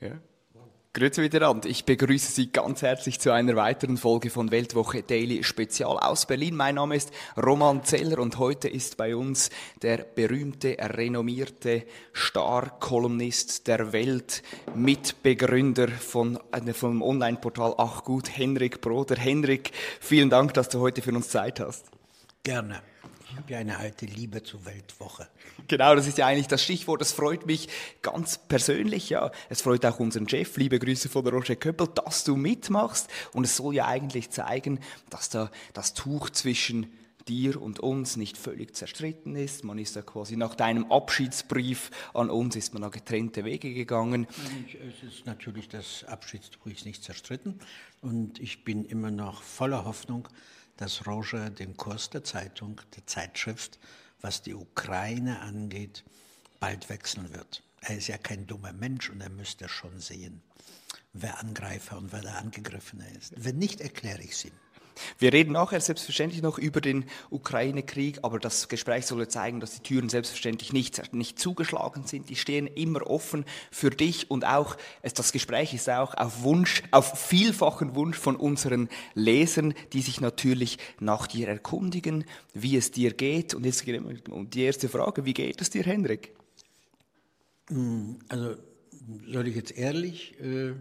Ja. Grüezi miteinander. Ich begrüße Sie ganz herzlich zu einer weiteren Folge von Weltwoche Daily Spezial aus Berlin. Mein Name ist Roman Zeller und heute ist bei uns der berühmte, renommierte Star-Kolumnist der Welt, Mitbegründer von, äh, vom Online-Portal Ach gut, Henrik Broder. Henrik, vielen Dank, dass du heute für uns Zeit hast. Gerne. Ich habe ja eine alte Liebe zur Weltwoche. Genau, das ist ja eigentlich das Stichwort. Das freut mich ganz persönlich. Ja, es freut auch unseren Chef. Liebe Grüße von der Roger Köppel, dass du mitmachst. Und es soll ja eigentlich zeigen, dass da das Tuch zwischen dir und uns nicht völlig zerstritten ist. Man ist ja quasi nach deinem Abschiedsbrief an uns ist man da getrennte Wege gegangen. Es ist natürlich das Abschiedsbrief nicht zerstritten und ich bin immer noch voller Hoffnung, dass Roger den Kurs der Zeitung, der Zeitschrift, was die Ukraine angeht, bald wechseln wird. Er ist ja kein dummer Mensch und er müsste schon sehen, wer Angreifer und wer der Angegriffene ist. Wenn nicht, erkläre ich es ihm. Wir reden nachher selbstverständlich noch über den Ukraine-Krieg, aber das Gespräch soll zeigen, dass die Türen selbstverständlich nicht, nicht zugeschlagen sind. Die stehen immer offen für dich und auch, das Gespräch ist auch auf Wunsch, auf vielfachen Wunsch von unseren Lesern, die sich natürlich nach dir erkundigen, wie es dir geht. Und jetzt die erste Frage, wie geht es dir, Hendrik? Also, soll ich jetzt ehrlich äh,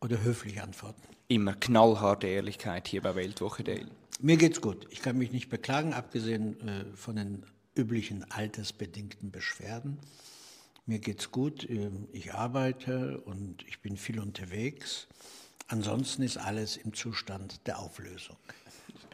oder höflich antworten? Immer knallharte Ehrlichkeit hier bei Weltwoche Daily. Mir geht's gut. Ich kann mich nicht beklagen, abgesehen äh, von den üblichen altersbedingten Beschwerden. Mir geht's gut. Ähm, ich arbeite und ich bin viel unterwegs. Ansonsten ist alles im Zustand der Auflösung.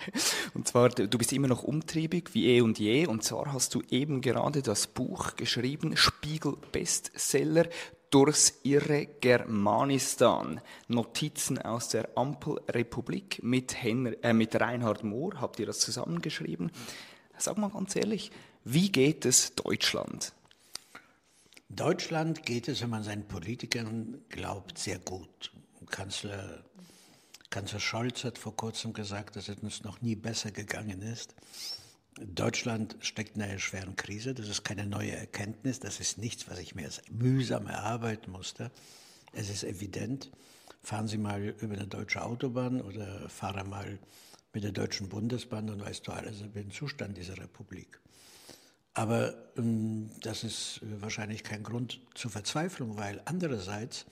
Und zwar, du bist immer noch umtriebig wie eh und je. Und zwar hast du eben gerade das Buch geschrieben, Spiegel Bestseller, durchs irre Germanistan. Notizen aus der Ampelrepublik mit, äh, mit Reinhard Mohr. Habt ihr das zusammengeschrieben? Sag mal ganz ehrlich, wie geht es Deutschland? Deutschland geht es, wenn man seinen Politikern glaubt, sehr gut. Kanzler, Kanzler Scholz hat vor kurzem gesagt, dass es uns noch nie besser gegangen ist. Deutschland steckt in einer schweren Krise. Das ist keine neue Erkenntnis. Das ist nichts, was ich mir mühsam erarbeiten musste. Es ist evident. Fahren Sie mal über eine deutsche Autobahn oder fahren mal mit der Deutschen Bundesbahn, dann weißt du alles über den Zustand dieser Republik. Aber ähm, das ist wahrscheinlich kein Grund zur Verzweiflung, weil andererseits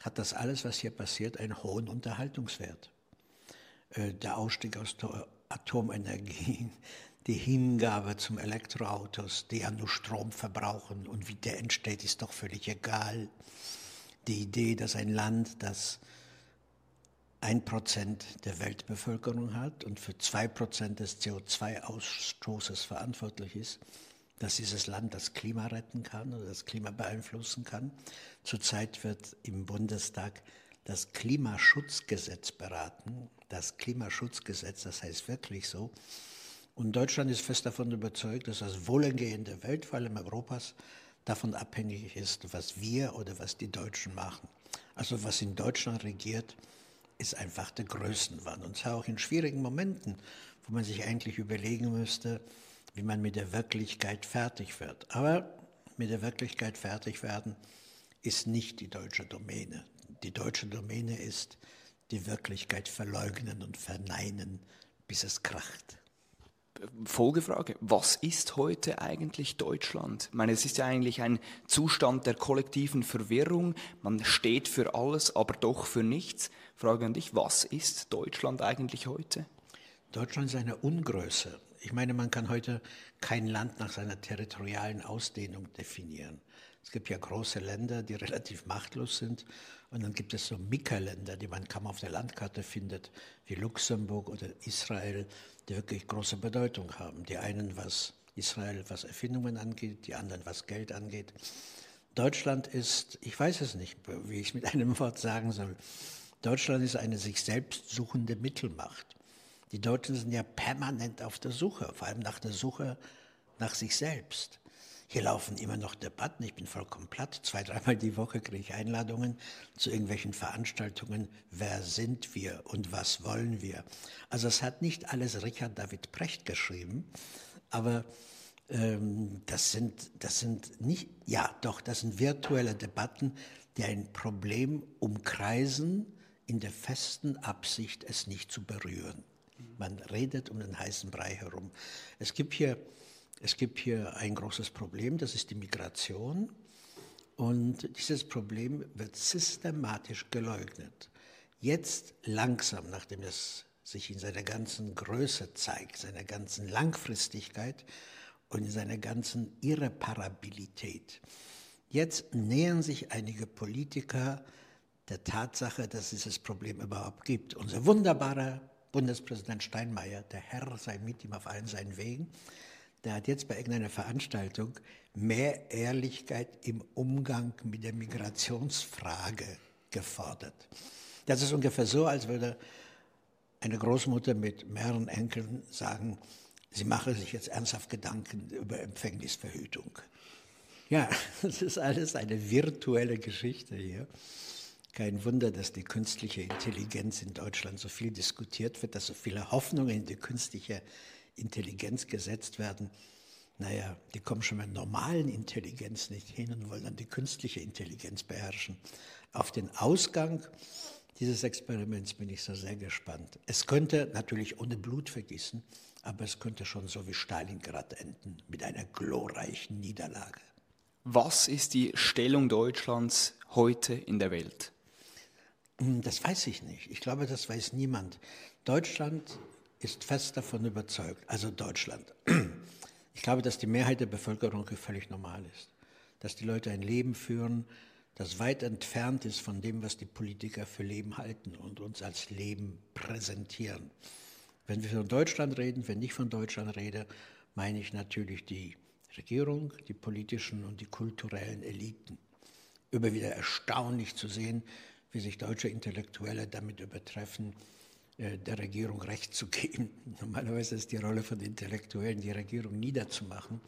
hat das alles, was hier passiert, einen hohen Unterhaltungswert. Äh, der Ausstieg aus der Atomenergie, die Hingabe zum Elektroautos, die ja nur Strom verbrauchen und wie der entsteht, ist doch völlig egal. Die Idee, dass ein Land, das ein Prozent der Weltbevölkerung hat und für zwei Prozent des CO2-Ausstoßes verantwortlich ist, dass dieses Land das Klima retten kann oder das Klima beeinflussen kann. Zurzeit wird im Bundestag das Klimaschutzgesetz beraten. Das Klimaschutzgesetz, das heißt wirklich so, und Deutschland ist fest davon überzeugt, dass das Wohlergehen der Welt, vor allem Europas, davon abhängig ist, was wir oder was die Deutschen machen. Also was in Deutschland regiert, ist einfach der Größenwahn. Und zwar auch in schwierigen Momenten, wo man sich eigentlich überlegen müsste, wie man mit der Wirklichkeit fertig wird. Aber mit der Wirklichkeit fertig werden ist nicht die deutsche Domäne. Die deutsche Domäne ist die Wirklichkeit verleugnen und verneinen, bis es kracht. Folgefrage, was ist heute eigentlich Deutschland? Ich meine, es ist ja eigentlich ein Zustand der kollektiven Verwirrung. Man steht für alles, aber doch für nichts. Frage an dich, was ist Deutschland eigentlich heute? Deutschland ist eine Ungröße. Ich meine, man kann heute kein Land nach seiner territorialen Ausdehnung definieren. Es gibt ja große Länder, die relativ machtlos sind. Und dann gibt es so Mika-Länder, die man kaum auf der Landkarte findet, wie Luxemburg oder Israel, die wirklich große Bedeutung haben. Die einen, was Israel, was Erfindungen angeht, die anderen, was Geld angeht. Deutschland ist, ich weiß es nicht, wie ich es mit einem Wort sagen soll, Deutschland ist eine sich selbst suchende Mittelmacht. Die Deutschen sind ja permanent auf der Suche, vor allem nach der Suche nach sich selbst. Hier laufen immer noch Debatten, ich bin vollkommen platt. Zwei, dreimal die Woche kriege ich Einladungen zu irgendwelchen Veranstaltungen. Wer sind wir und was wollen wir? Also es hat nicht alles Richard David Precht geschrieben, aber ähm, das, sind, das sind nicht, ja doch, das sind virtuelle Debatten, die ein Problem umkreisen in der festen Absicht, es nicht zu berühren. Man redet um den heißen Brei herum. Es gibt hier es gibt hier ein großes Problem, das ist die Migration. Und dieses Problem wird systematisch geleugnet. Jetzt langsam, nachdem es sich in seiner ganzen Größe zeigt, seiner ganzen Langfristigkeit und in seiner ganzen Irreparabilität. Jetzt nähern sich einige Politiker der Tatsache, dass es dieses Problem überhaupt gibt. Unser wunderbarer Bundespräsident Steinmeier, der Herr sei mit ihm auf allen seinen Wegen, der hat jetzt bei irgendeiner Veranstaltung mehr Ehrlichkeit im Umgang mit der Migrationsfrage gefordert. Das ist ungefähr so, als würde eine Großmutter mit mehreren Enkeln sagen, sie mache sich jetzt ernsthaft Gedanken über Empfängnisverhütung. Ja, das ist alles eine virtuelle Geschichte hier. Kein Wunder, dass die künstliche Intelligenz in Deutschland so viel diskutiert wird, dass so viele Hoffnungen in die künstliche Intelligenz gesetzt werden, naja, die kommen schon mit normalen Intelligenz nicht hin und wollen dann die künstliche Intelligenz beherrschen. Auf den Ausgang dieses Experiments bin ich so sehr gespannt. Es könnte natürlich ohne Blutvergießen, aber es könnte schon so wie Stalingrad enden, mit einer glorreichen Niederlage. Was ist die Stellung Deutschlands heute in der Welt? Hm, das weiß ich nicht. Ich glaube, das weiß niemand. Deutschland ist fest davon überzeugt, also Deutschland. Ich glaube, dass die Mehrheit der Bevölkerung völlig normal ist. Dass die Leute ein Leben führen, das weit entfernt ist von dem, was die Politiker für Leben halten und uns als Leben präsentieren. Wenn wir von Deutschland reden, wenn ich von Deutschland rede, meine ich natürlich die Regierung, die politischen und die kulturellen Eliten. Über wieder erstaunlich zu sehen, wie sich deutsche Intellektuelle damit übertreffen, der Regierung Recht zu geben. Normalerweise ist die Rolle von Intellektuellen, die Regierung niederzumachen.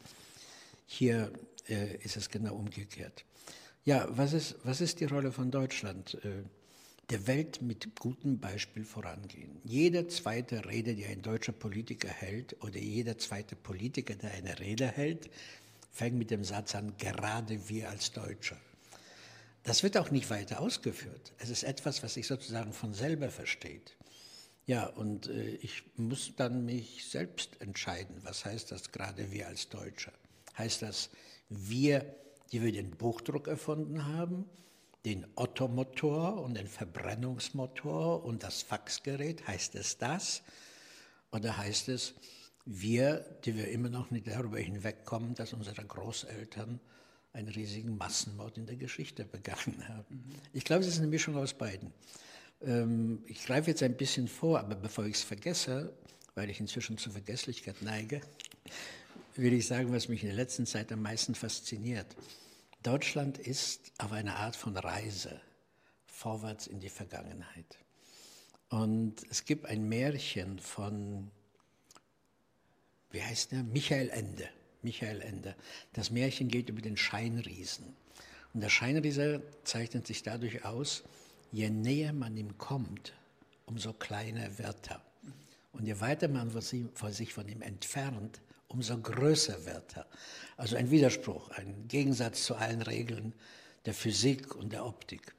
Hier äh, ist es genau umgekehrt. Ja, was ist, was ist die Rolle von Deutschland? Äh, der Welt mit gutem Beispiel vorangehen. Jede zweite Rede, die ein deutscher Politiker hält, oder jeder zweite Politiker, der eine Rede hält, fängt mit dem Satz an, gerade wir als Deutsche. Das wird auch nicht weiter ausgeführt. Es ist etwas, was sich sozusagen von selber versteht. Ja, und äh, ich muss dann mich selbst entscheiden, was heißt das gerade wir als Deutsche? Heißt das wir, die wir den Buchdruck erfunden haben, den Ottomotor und den Verbrennungsmotor und das Faxgerät, heißt es das? Oder heißt es wir, die wir immer noch nicht darüber hinwegkommen, dass unsere Großeltern einen riesigen Massenmord in der Geschichte begangen haben? Ich glaube, es ist eine Mischung aus beiden. Ähm, ich greife jetzt ein bisschen vor, aber bevor ich es vergesse, weil ich inzwischen zur Vergesslichkeit neige, will ich sagen, was mich in der letzten Zeit am meisten fasziniert. Deutschland ist auf einer Art von Reise vorwärts in die Vergangenheit. Und es gibt ein Märchen von, wie heißt der? Michael Ende. Michael Ende. Das Märchen geht über den Scheinriesen. Und der Scheinriese zeichnet sich dadurch aus, je näher man ihm kommt, umso kleiner wird er. Und je weiter man sich von ihm entfernt, umso größer wird er. Also ein Widerspruch, ein Gegensatz zu allen Regeln der Physik und der Optik.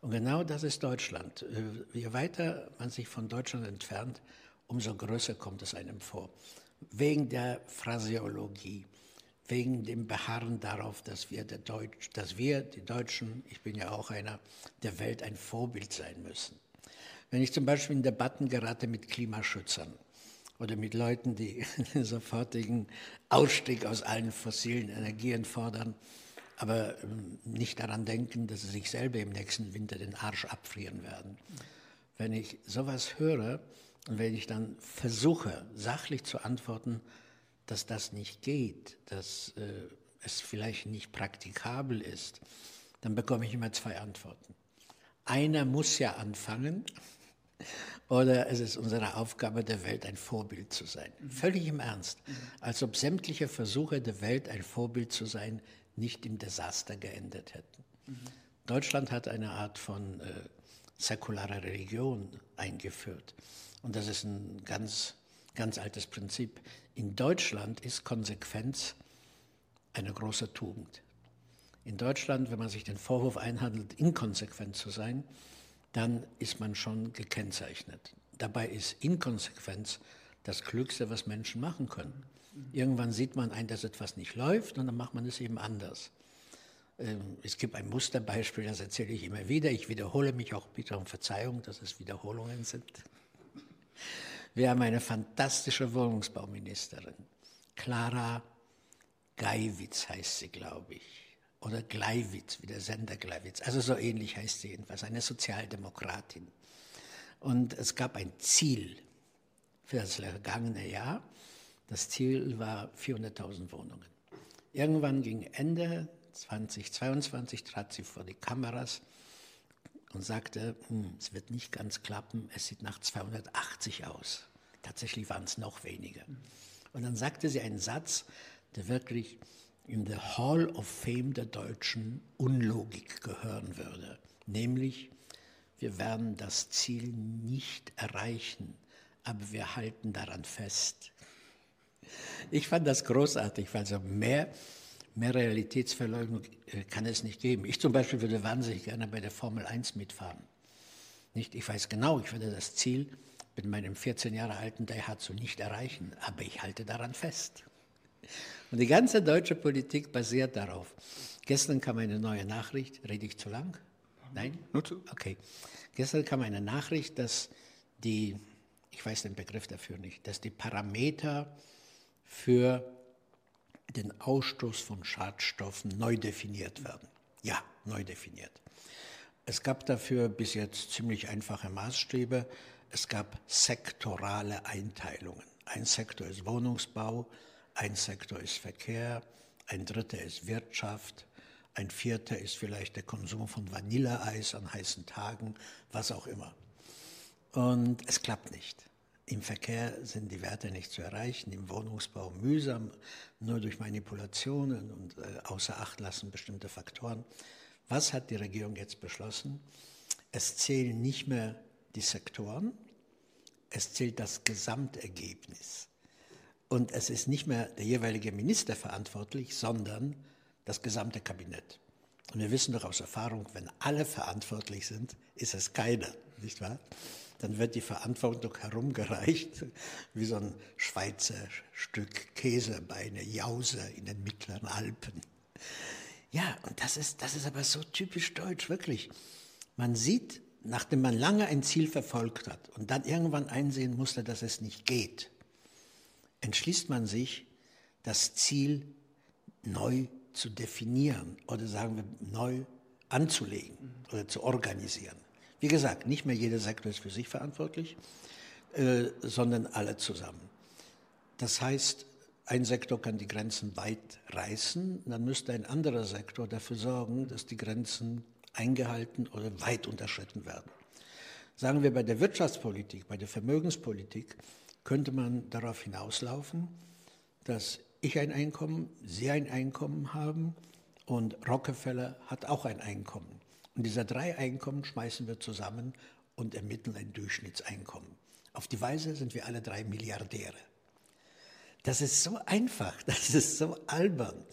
Und genau das ist Deutschland. Äh, je weiter man sich von Deutschland entfernt, umso größer kommt es einem vor. wegen der Phraseologie, wegen dem Beharren darauf, dass wir, der Deutsch, dass wir, die Deutschen, ich bin ja auch einer, der Welt ein Vorbild sein müssen. Wenn ich zum Beispiel in Debatten gerate mit Klimaschützern oder mit Leuten, die den sofortigen Ausstieg aus allen fossilen Energien fordern, aber ähm, nicht daran denken, dass sie sich selber im nächsten Winter den Arsch abfrieren werden. Wenn ich sowas höre und wenn ich dann versuche, sachlich zu antworten, dass das nicht geht, dass äh, es vielleicht nicht praktikabel ist, dann bekomme ich immer zwei Antworten. Einer muss ja anfangen oder es ist unsere Aufgabe der Welt, ein Vorbild zu sein. Völlig im Ernst. Als ob sämtliche Versuche der Welt, ein Vorbild zu sein, nicht im Desaster geendet hätten. Deutschland hat eine Art von äh, säkularer Religion eingeführt. Und das ist ein ganz, ganz altes Prinzip. In Deutschland ist Konsequenz eine große Tugend. In Deutschland, wenn man sich den Vorwurf einhandelt, inkonsequent zu sein, dann ist man schon gekennzeichnet. Dabei ist Inkonsequenz das Klügste, was Menschen machen können. Irgendwann sieht man ein, dass etwas nicht läuft und dann macht man es eben anders. Ähm, es gibt ein Musterbeispiel, das erzähle ich immer wieder. Ich wiederhole mich auch bitte um Verzeihung, dass es Wiederholungen sind. Wir haben eine fantastische Wohnungsbauministerin. Clara Geiwitz heißt sie, glaube ich. Oder Gleiwitz, wie der Sender Gleiwitz. Also so ähnlich heißt sie jedenfalls, eine Sozialdemokratin. Und es gab ein Ziel für das vergangene Jahr. Das Ziel war 400.000 Wohnungen. Irgendwann gegen Ende 2022 trat sie vor die Kameras und sagte, hm, es wird nicht ganz klappen, es sieht nach 280 aus. Tatsächlich waren es noch weniger. Und dann sagte sie einen Satz, der wirklich in the Hall of Fame der deutschen Unlogik gehören würde, nämlich wir werden das Ziel nicht erreichen, aber wir halten daran fest. Ich fand das großartig, weil so mehr, mehr Realitätsverleugnung äh, kann es nicht geben. Ich zum Beispiel würde wahnsinnig gerne bei der Formel 1 mitfahren. Nicht, ich weiß genau, ich würde das Ziel mit meinem 14 Jahre alten Daihatsu nicht erreichen, aber ich halte daran fest. Und die ganze deutsche Politik basiert darauf. Gestern kam eine neue Nachricht, rede ich zu lang? Nein? Nur zu. Okay. Gestern kam eine Nachricht, dass die, ich weiß den Begriff dafür nicht, dass die Parameter für den Ausstoß von Schadstoffen neu definiert werden. Ja, neu definiert. Es gab dafür bis jetzt ziemlich einfache Maßstäbe. Es gab sektorale Einteilungen. Ein Sektor ist Wohnungsbau, ein Sektor ist Verkehr, ein dritter ist Wirtschaft, ein vierter ist vielleicht der Konsum von Vanilleeis an heißen Tagen, was auch immer. Und es klappt nicht. Im Verkehr sind die Werte nicht zu erreichen, im Wohnungsbau mühsam, nur durch Manipulationen und äh, außer Acht lassen bestimmte Faktoren. Was hat die Regierung jetzt beschlossen? Es zählen nicht mehr die Sektoren, es zählt das Gesamtergebnis. Und es ist nicht mehr der jeweilige Minister verantwortlich, sondern das gesamte Kabinett. Und wir wissen doch aus Erfahrung, wenn alle verantwortlich sind, ist es keiner, nicht wahr? Dann wird die Verantwortung herumgereicht, wie so ein Schweizer Stück Käse bei einer Jause in den mittleren Alpen. Ja, und das ist, das ist aber so typisch deutsch, wirklich. Man sieht, nachdem man lange ein Ziel verfolgt hat und dann irgendwann einsehen musste, dass es nicht geht, entschließt man sich, das Ziel neu zu definieren oder sagen wir neu anzulegen oder zu organisieren. Wie gesagt, nicht mehr jeder Sektor ist für sich verantwortlich, äh, sondern alle zusammen. Das heißt, ein Sektor kann die Grenzen weit reißen, dann müsste ein anderer Sektor dafür sorgen, dass die Grenzen eingehalten oder weit unterschritten werden. Sagen wir bei der Wirtschaftspolitik, bei der Vermögenspolitik, könnte man darauf hinauslaufen, dass ich ein Einkommen, Sie ein Einkommen haben und Rockefeller hat auch ein Einkommen. Und diese drei Einkommen schmeißen wir zusammen und ermitteln ein Durchschnittseinkommen. Auf die Weise sind wir alle drei Milliardäre. Das ist so einfach, das ist so albern.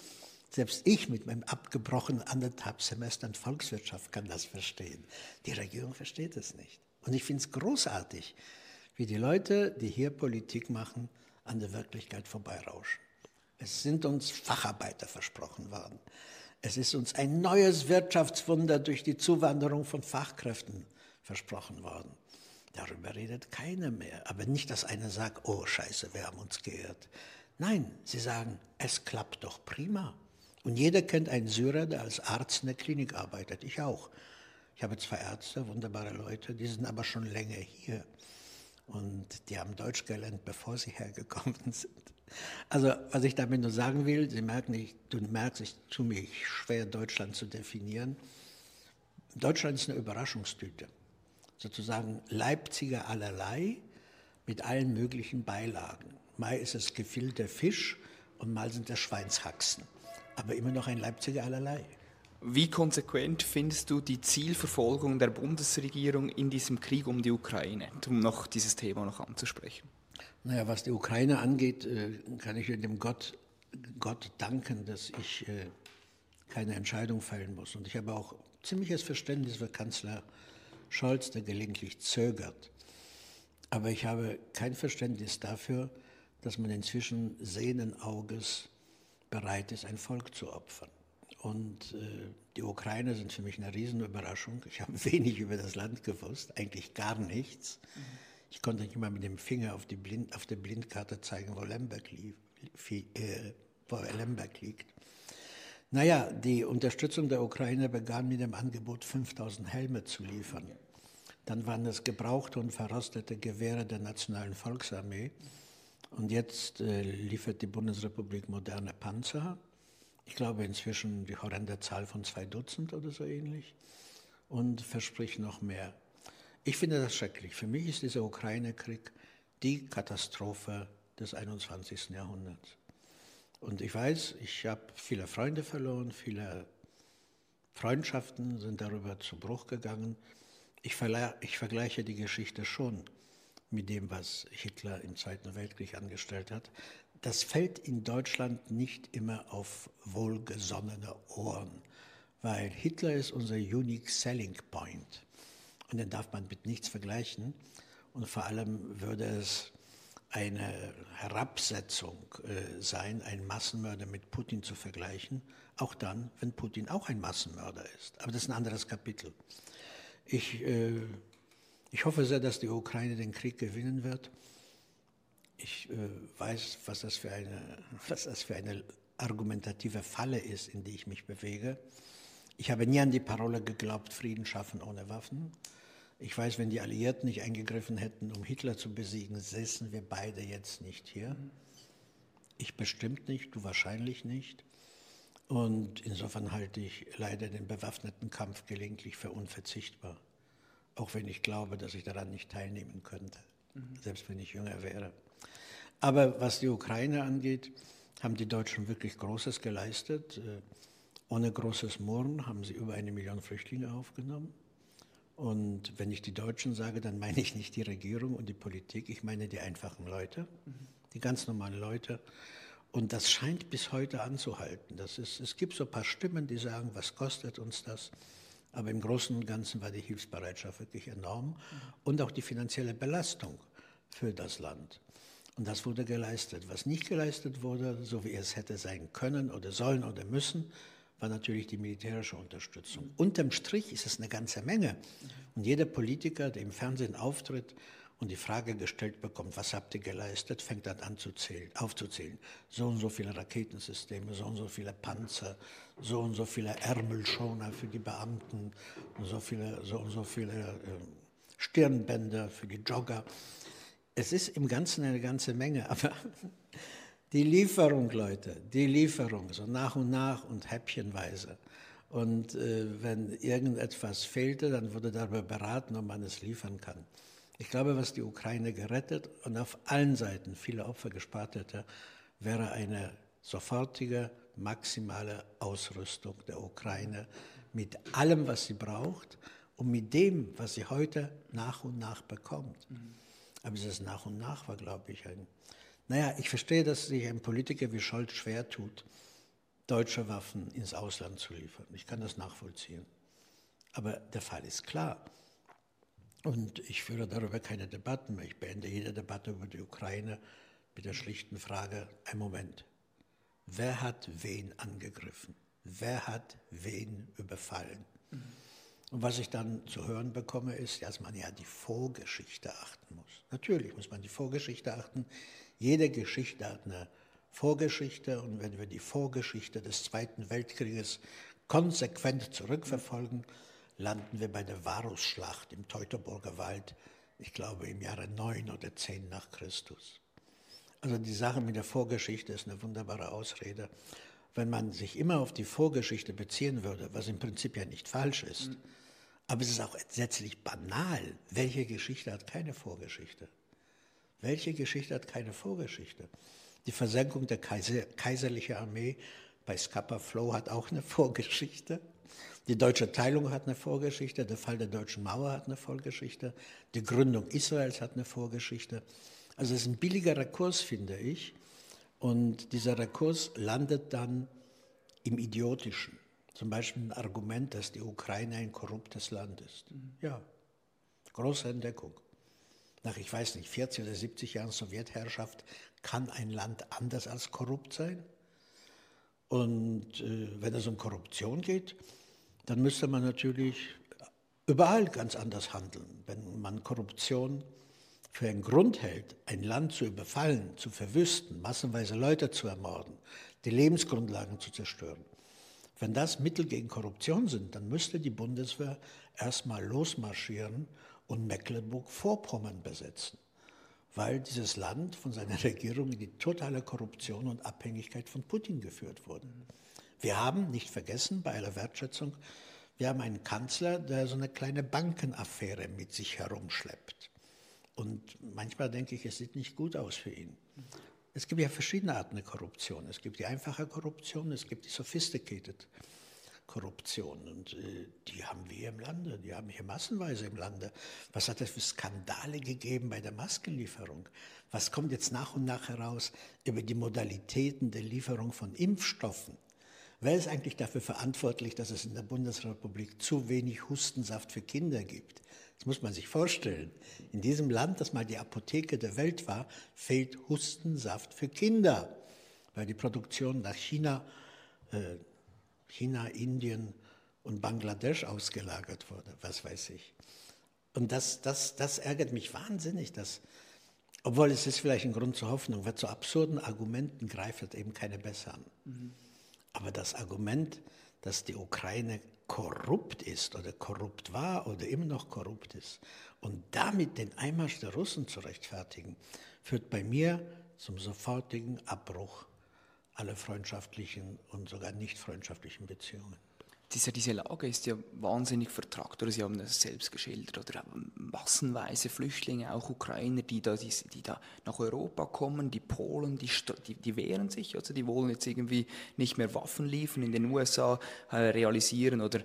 Selbst ich mit meinem abgebrochenen anderthalb Semestern Volkswirtschaft kann das verstehen. Die Regierung versteht es nicht. Und ich finde es großartig, wie die Leute, die hier Politik machen, an der Wirklichkeit vorbeirauschen. Es sind uns Facharbeiter versprochen worden. Es ist uns ein neues Wirtschaftswunder durch die Zuwanderung von Fachkräften versprochen worden. Darüber redet keiner mehr. Aber nicht, dass einer sagt, oh scheiße, wir haben uns geirrt. Nein, sie sagen, es klappt doch prima. Und jeder kennt einen Syrer, der als Arzt in der Klinik arbeitet. Ich auch. Ich habe zwei Ärzte, wunderbare Leute, die sind aber schon länger hier. Und die haben Deutsch gelernt, bevor sie hergekommen sind. Also, was ich damit nur sagen will, Sie merken, ich, du merkst, ich tue mich schwer, Deutschland zu definieren. Deutschland ist eine Überraschungstüte. Sozusagen Leipziger allerlei mit allen möglichen Beilagen. Mal ist es gefilter Fisch und mal sind es Schweinshaxen. Aber immer noch ein Leipziger allerlei. Wie konsequent findest du die Zielverfolgung der Bundesregierung in diesem Krieg um die Ukraine, um noch dieses Thema noch anzusprechen? Naja, was die Ukraine angeht, äh, kann ich dem Gott, Gott danken, dass ich äh, keine Entscheidung fällen muss. Und ich habe auch ziemliches Verständnis für Kanzler Scholz, der gelegentlich zögert. Aber ich habe kein Verständnis dafür, dass man inzwischen sehenden Auges bereit ist, ein Volk zu opfern. Und äh, die Ukrainer sind für mich eine Riesenüberraschung. Ich habe wenig über das Land gewusst, eigentlich gar nichts. Mhm. Ich konnte nicht mal mit dem Finger auf, die Blind, auf der Blindkarte zeigen, wo Lemberg, lief, äh, wo Lemberg liegt. Naja, die Unterstützung der Ukraine begann mit dem Angebot, 5000 Helme zu liefern. Dann waren es gebrauchte und verrostete Gewehre der Nationalen Volksarmee. Und jetzt äh, liefert die Bundesrepublik moderne Panzer ich glaube inzwischen die horrende Zahl von zwei Dutzend oder so ähnlich und verspricht noch mehr. Ich finde das schrecklich. Für mich ist dieser Ukraine-Krieg die Katastrophe des 21. Jahrhunderts. Und ich weiß, ich habe viele Freunde verloren, viele Freundschaften sind darüber zu Bruch gegangen. Ich, ich, vergleiche die Geschichte schon mit dem, was Hitler im Zweiten Weltkrieg angestellt hat das fällt in Deutschland nicht immer auf wohlgesonnene Ohren, weil Hitler ist unser Unique Selling Point. Und den darf man mit nichts vergleichen. Und vor allem würde es eine Herabsetzung äh, sein, einen Massenmörder mit Putin zu vergleichen, auch dann, wenn Putin auch ein Massenmörder ist. Aber das ist ein anderes Kapitel. Ich, äh, ich hoffe sehr, dass die Ukraine den Krieg gewinnen wird ich äh, weiß, was das, für eine, was das für eine argumentative Falle ist, in die ich mich bewege. Ich habe nie an die Parole geglaubt, Frieden schaffen ohne Waffen. Ich weiß, wenn die Alliierten nicht eingegriffen hätten, um Hitler zu besiegen, säßen wir beide jetzt nicht hier. Ich bestimmt nicht, du wahrscheinlich nicht. Und insofern halte ich leider den bewaffneten Kampf gelegentlich für unverzichtbar. Auch wenn ich glaube, dass ich daran nicht teilnehmen könnte, mhm. selbst wenn ich jünger wäre. Aber was die Ukraine angeht, haben die Deutschen wirklich Großes geleistet. Äh, ohne großes Murren haben sie über eine Million Flüchtlinge aufgenommen. Und wenn ich die Deutschen sage, dann meine ich nicht die Regierung und die Politik, ich meine die einfachen Leute, die ganz normalen Leute. Und das scheint bis heute anzuhalten. Das ist, es gibt so ein paar Stimmen, die sagen, was kostet uns das? Aber im Großen und Ganzen war die Hilfsbereitschaft wirklich enorm und auch die finanzielle Belastung für das Land. Und das wurde geleistet. Was nicht geleistet wurde, so wie es hätte sein können oder sollen oder müssen, war natürlich die militärische Unterstützung. Unterm Strich ist es eine ganze Menge. Und jeder Politiker, der im Fernsehen auftritt und die Frage gestellt bekommt, was habt ihr geleistet, fängt dann an zu zählen, aufzuzählen. So und so viele Raketensysteme, so und so viele Panzer, so und so viele Ärmelschoner für die Beamten, so, viele, so und so viele äh, Stirnbänder für die Jogger es ist im Ganzen eine ganze Menge, aber die Lieferung, Leute, die Lieferung, so nach und nach und häppchenweise. Und äh, wenn irgendetwas fehlte, dann wurde darüber beraten, ob man es liefern kann. Ich glaube, was die Ukraine gerettet und auf allen Seiten viele Opfer gespart hätte, wäre eine sofortige, maximale Ausrüstung der Ukraine mit allem, was sie braucht und mit dem, was sie heute nach und nach bekommt. Mhm. Aber dieses Nach und Nach war, glaube ich, ein. Naja, ich verstehe, dass sich ein Politiker wie Scholz schwer tut, deutsche Waffen ins Ausland zu liefern. Ich kann das nachvollziehen. Aber der Fall ist klar. Und ich führe darüber keine Debatten mehr. Ich beende jede Debatte über die Ukraine mit der schlichten Frage, ein Moment, wer hat wen angegriffen? Wer hat wen überfallen? Und was ich dann zu hören bekomme, ist, dass man ja die Vorgeschichte achten muss. Natürlich muss man die Vorgeschichte achten. Jede Geschichte hat eine Vorgeschichte und wenn wir die Vorgeschichte des Zweiten Weltkrieges konsequent zurückverfolgen, landen wir bei der Varusschlacht im Teutoburger Wald, ich glaube im Jahre 9 oder 10 nach Christus. Also die Sache mit der Vorgeschichte ist eine wunderbare Ausrede. Wenn man sich immer auf die Vorgeschichte beziehen würde, was im Prinzip ja nicht falsch ist, mhm aber es ist auch entsetzlich banal. Welche Geschichte hat keine Vorgeschichte? Welche Geschichte hat keine Vorgeschichte? Die Versenkung der Kaiser, kaiserlichen Armee bei Scapa Flow hat auch eine Vorgeschichte. Die deutsche Teilung hat eine Vorgeschichte, der Fall der deutschen Mauer hat eine Vorgeschichte, die Gründung Israels hat eine Vorgeschichte. Also es ist ein billiger Rekurs, finde ich. Und dieser Rekurs landet dann im Idiotischen. Zum Beispiel ein Argument, dass die Ukraine ein korruptes Land ist. Ja, große Entdeckung. Nach, ich weiß nicht, 40 oder 70 Jahren Sowjetherrschaft kann ein Land anders als korrupt sein. Und äh, wenn es um Korruption geht, dann müsste man natürlich überall ganz anders handeln. Wenn man Korruption für einen Grund hält, ein Land zu überfallen, zu verwüsten, massenweise Leute zu ermorden, die Lebensgrundlagen zu zerstören, wenn das Mittel gegen Korruption sind, dann müsste die Bundeswehr erstmal losmarschieren und Mecklenburg-Vorpommern besetzen, weil dieses Land von seiner Regierung in die totale Korruption und Abhängigkeit von Putin geführt wurde. Wir haben, nicht vergessen, bei aller Wertschätzung, wir haben einen Kanzler, der so eine kleine Bankenaffäre mit sich herumschleppt. Und manchmal denke ich, es sieht nicht gut aus für ihn. Es gibt ja verschiedene Arten der Korruption. Es gibt die einfache Korruption, es gibt die sophisticated. Und äh, die haben wir im Lande, die haben wir massenweise im Lande. Was hat es für Skandale gegeben bei der Maskenlieferung? Was kommt jetzt nach und nach heraus über die Modalitäten der Lieferung von Impfstoffen? Wer ist eigentlich dafür verantwortlich, dass es in der Bundesrepublik zu wenig Hustensaft für Kinder gibt? Das muss man sich vorstellen. In diesem Land, das mal die Apotheke der Welt war, fehlt Hustensaft für Kinder, weil die Produktion nach China, äh, China, Indien und Bangladesch ausgelagert wurde, was weiß ich. Und das, das, das ärgert mich wahnsinnig, dass, obwohl es ist vielleicht ein Grund zur Hoffnung, weil zu absurden Argumenten greift eben keine besser an. Mhm. Aber das Argument, dass die Ukraine korrupt ist oder korrupt war oder immer noch korrupt ist und damit den Einmarsch der Russen zu rechtfertigen, führt bei mir zum sofortigen Abbruch aller freundschaftlichen und sogar nicht freundschaftlichen Beziehungen. Diese, diese Lage ist ja wahnsinnig vertragt, oder? Sie haben das selbst geschildert, oder? Massenweise Flüchtlinge, auch Ukrainer, die da, die, die da nach Europa kommen, die Polen, die, die, die wehren sich, also die wollen jetzt irgendwie nicht mehr Waffen liefern, in den USA äh, realisieren oder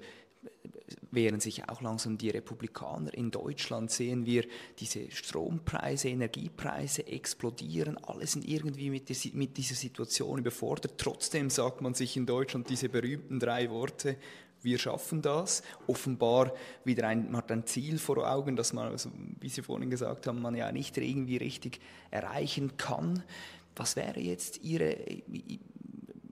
wehren sich auch langsam die Republikaner. In Deutschland sehen wir diese Strompreise, Energiepreise explodieren. Alle sind irgendwie mit, der, mit dieser Situation überfordert. Trotzdem sagt man sich in Deutschland diese berühmten drei Worte, wir schaffen das. Offenbar wieder ein, man hat ein Ziel vor Augen, das man, also, wie Sie vorhin gesagt haben, man ja nicht irgendwie richtig erreichen kann. Was wäre jetzt Ihre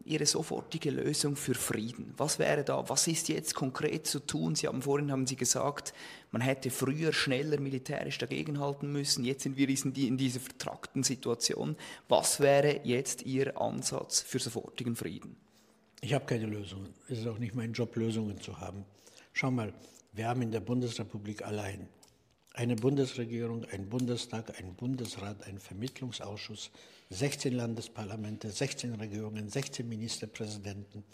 Ihre sofortige Lösung für Frieden? Was wäre da? Was ist jetzt konkret zu tun? Sie haben vorhin haben Sie gesagt, man hätte früher schneller militärisch dagegenhalten müssen. Jetzt sind wir in dieser vertrackten Situation. Was wäre jetzt Ihr Ansatz für sofortigen Frieden? Ich habe keine Lösungen. Es ist auch nicht mein Job, Lösungen zu haben. Schau mal, wir haben in der Bundesrepublik allein eine Bundesregierung, ein Bundestag, ein Bundesrat, ein Vermittlungsausschuss, 16 Landesparlamente, 16 Regierungen, 16 Ministerpräsidenten.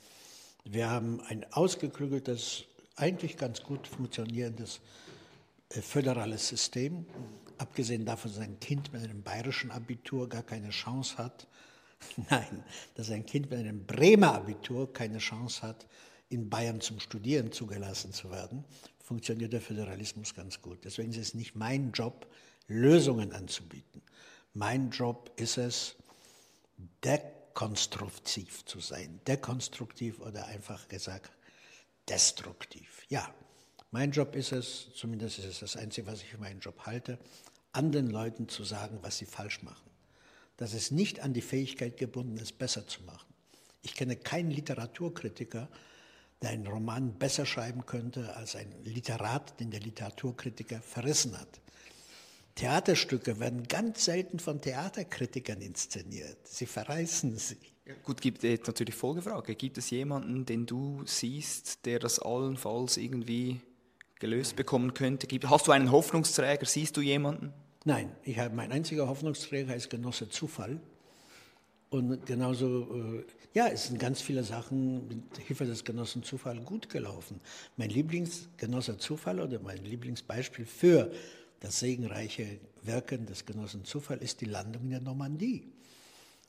Wir haben ein ausgeklügeltes, eigentlich ganz gut funktionierendes äh, föderales System, abgesehen davon, dass ein Kind mit einem bayerischen Abitur gar keine Chance hat. Nein, dass ein Kind mit einem Bremer Abitur keine Chance hat, in Bayern zum Studieren zugelassen zu werden funktioniert der Föderalismus ganz gut. Deswegen ist es nicht mein Job, Lösungen anzubieten. Mein Job ist es, dekonstruktiv zu sein. Dekonstruktiv oder einfach gesagt destruktiv. Ja, mein Job ist es, zumindest ist es das Einzige, was ich für meinen Job halte, anderen Leuten zu sagen, was sie falsch machen. dass es nicht an die Fähigkeit gebunden ist, besser zu machen. Ich kenne keinen Literaturkritiker, der einen Roman besser schreiben könnte als ein Literat, den der Literaturkritiker verrissen hat. Theaterstücke werden ganz selten von Theaterkritikern inszeniert. Sie verreißen sie. Gut, gibt jetzt natürlich Folgefrage. Gibt es jemanden, den du siehst, der das allenfalls irgendwie gelöst bekommen könnte? Hast du einen Hoffnungsträger? Siehst du jemanden? Nein, ich habe mein einziger Hoffnungsträger ist Genosse Zufall. Und genauso, äh, ja, es sind ganz viele Sachen mit Hilfe des Genossen Zufall gut gelaufen. Mein Lieblingsgenosse Zufall oder mein Lieblingsbeispiel für das segenreiche Wirken des Genossen Zufall ist die Landung in der Normandie.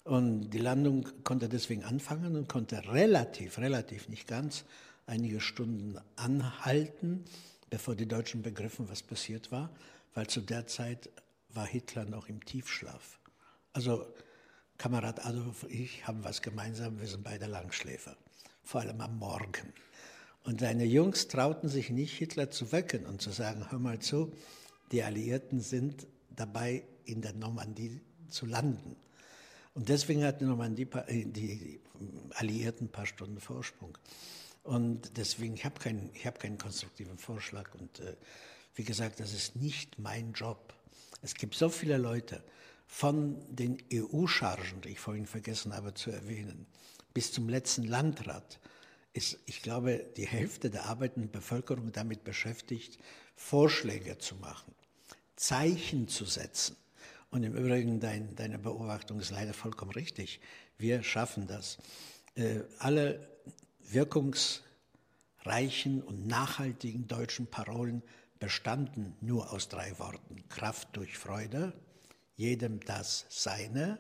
Und die Landung konnte deswegen anfangen und konnte relativ, relativ nicht ganz, einige Stunden anhalten, bevor die Deutschen begriffen, was passiert war, weil zu der Zeit war Hitler noch im Tiefschlaf. Also Kamerad Adolf und ich haben was gemeinsam, wir sind beide Langschläfer, vor allem am Morgen. Und seine Jungs trauten sich nicht, Hitler zu wecken und zu sagen, hör mal zu, die Alliierten sind dabei, in der Normandie zu landen. Und deswegen hatten die, Normandie, äh, die Alliierten ein paar Stunden Vorsprung. Und deswegen, ich habe keinen, hab keinen konstruktiven Vorschlag. Und äh, wie gesagt, das ist nicht mein Job. Es gibt so viele Leute, von den EU-Chargen, die ich vorhin vergessen habe zu erwähnen, bis zum letzten Landrat ist, ich glaube, die Hälfte der arbeitenden Bevölkerung damit beschäftigt, Vorschläge zu machen, Zeichen zu setzen. Und im Übrigen, dein, deine Beobachtung ist leider vollkommen richtig. Wir schaffen das. Äh, alle wirkungsreichen und nachhaltigen deutschen Parolen bestanden nur aus drei Worten. Kraft durch Freude, jedem das Seine,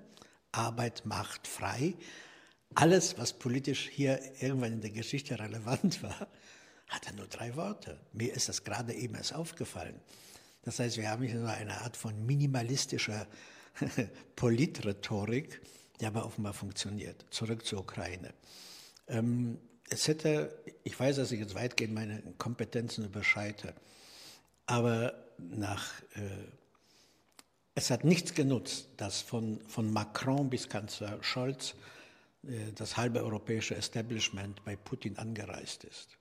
Arbeit macht frei. Alles, was politisch hier irgendwann in der Geschichte relevant war, hatte nur drei Worte. Mir ist das gerade eben erst aufgefallen. Das heißt, wir haben hier so eine Art von minimalistischer Politrhetorik, die aber offenbar funktioniert. Zurück zur Ukraine. Ähm, es hätte, ich weiß, dass ich jetzt weitgehend meine Kompetenzen überschreite, aber nach äh, es hat nichts genutzt, dass von, von Macron bis Kanzler Scholz äh, das halbe europäische Establishment bei Putin angereist ist.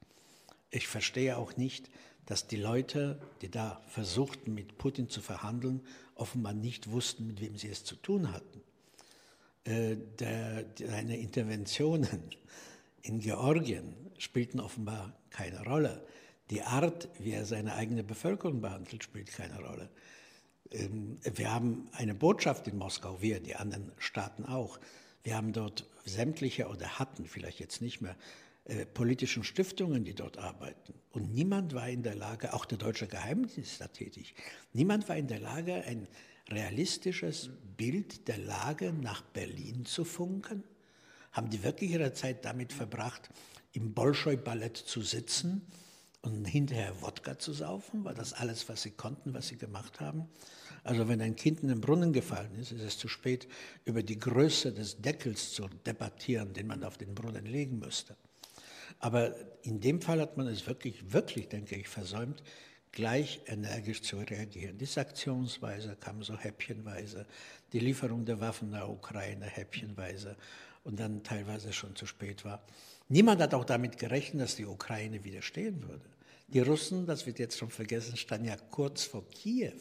Ich verstehe auch nicht, dass die Leute, die da versuchten, mit Putin zu verhandeln, offenbar nicht wussten, mit wem sie es zu tun hatten. Äh, seine Interventionen in Georgien spielten offenbar keine Rolle. Die Art, wie er seine eigene Bevölkerung behandelt, spielt keine Rolle. Ähm, wir haben eine Botschaft in Moskau, wir, die anderen Staaten auch. Wir haben dort sämtliche oder hatten vielleicht jetzt nicht mehr äh, politischen Stiftungen, die dort arbeiten. Und niemand war in der Lage, auch der deutsche Geheimdienst da tätig, niemand war in der Lage, ein realistisches Bild der Lage nach Berlin zu funken. Haben die wirklich ihre Zeit damit verbracht, im Bolschoi-Ballett zu sitzen und hinterher Wodka zu saufen? War das alles, was sie konnten, was sie gemacht haben? Also wenn ein Kind in den Brunnen gefallen ist, ist es zu spät, über die Größe des Deckels zu debattieren, den man auf den Brunnen legen müsste. Aber in dem Fall hat man es wirklich, wirklich, denke ich, versäumt, gleich energisch zu reagieren. Die Sanktionsweise kam so häppchenweise, die Lieferung der Waffen der Ukraine häppchenweise und dann teilweise schon zu spät war. Niemand hat auch damit gerechnet, dass die Ukraine widerstehen würde. Die Russen, das wird jetzt schon vergessen, standen ja kurz vor Kiew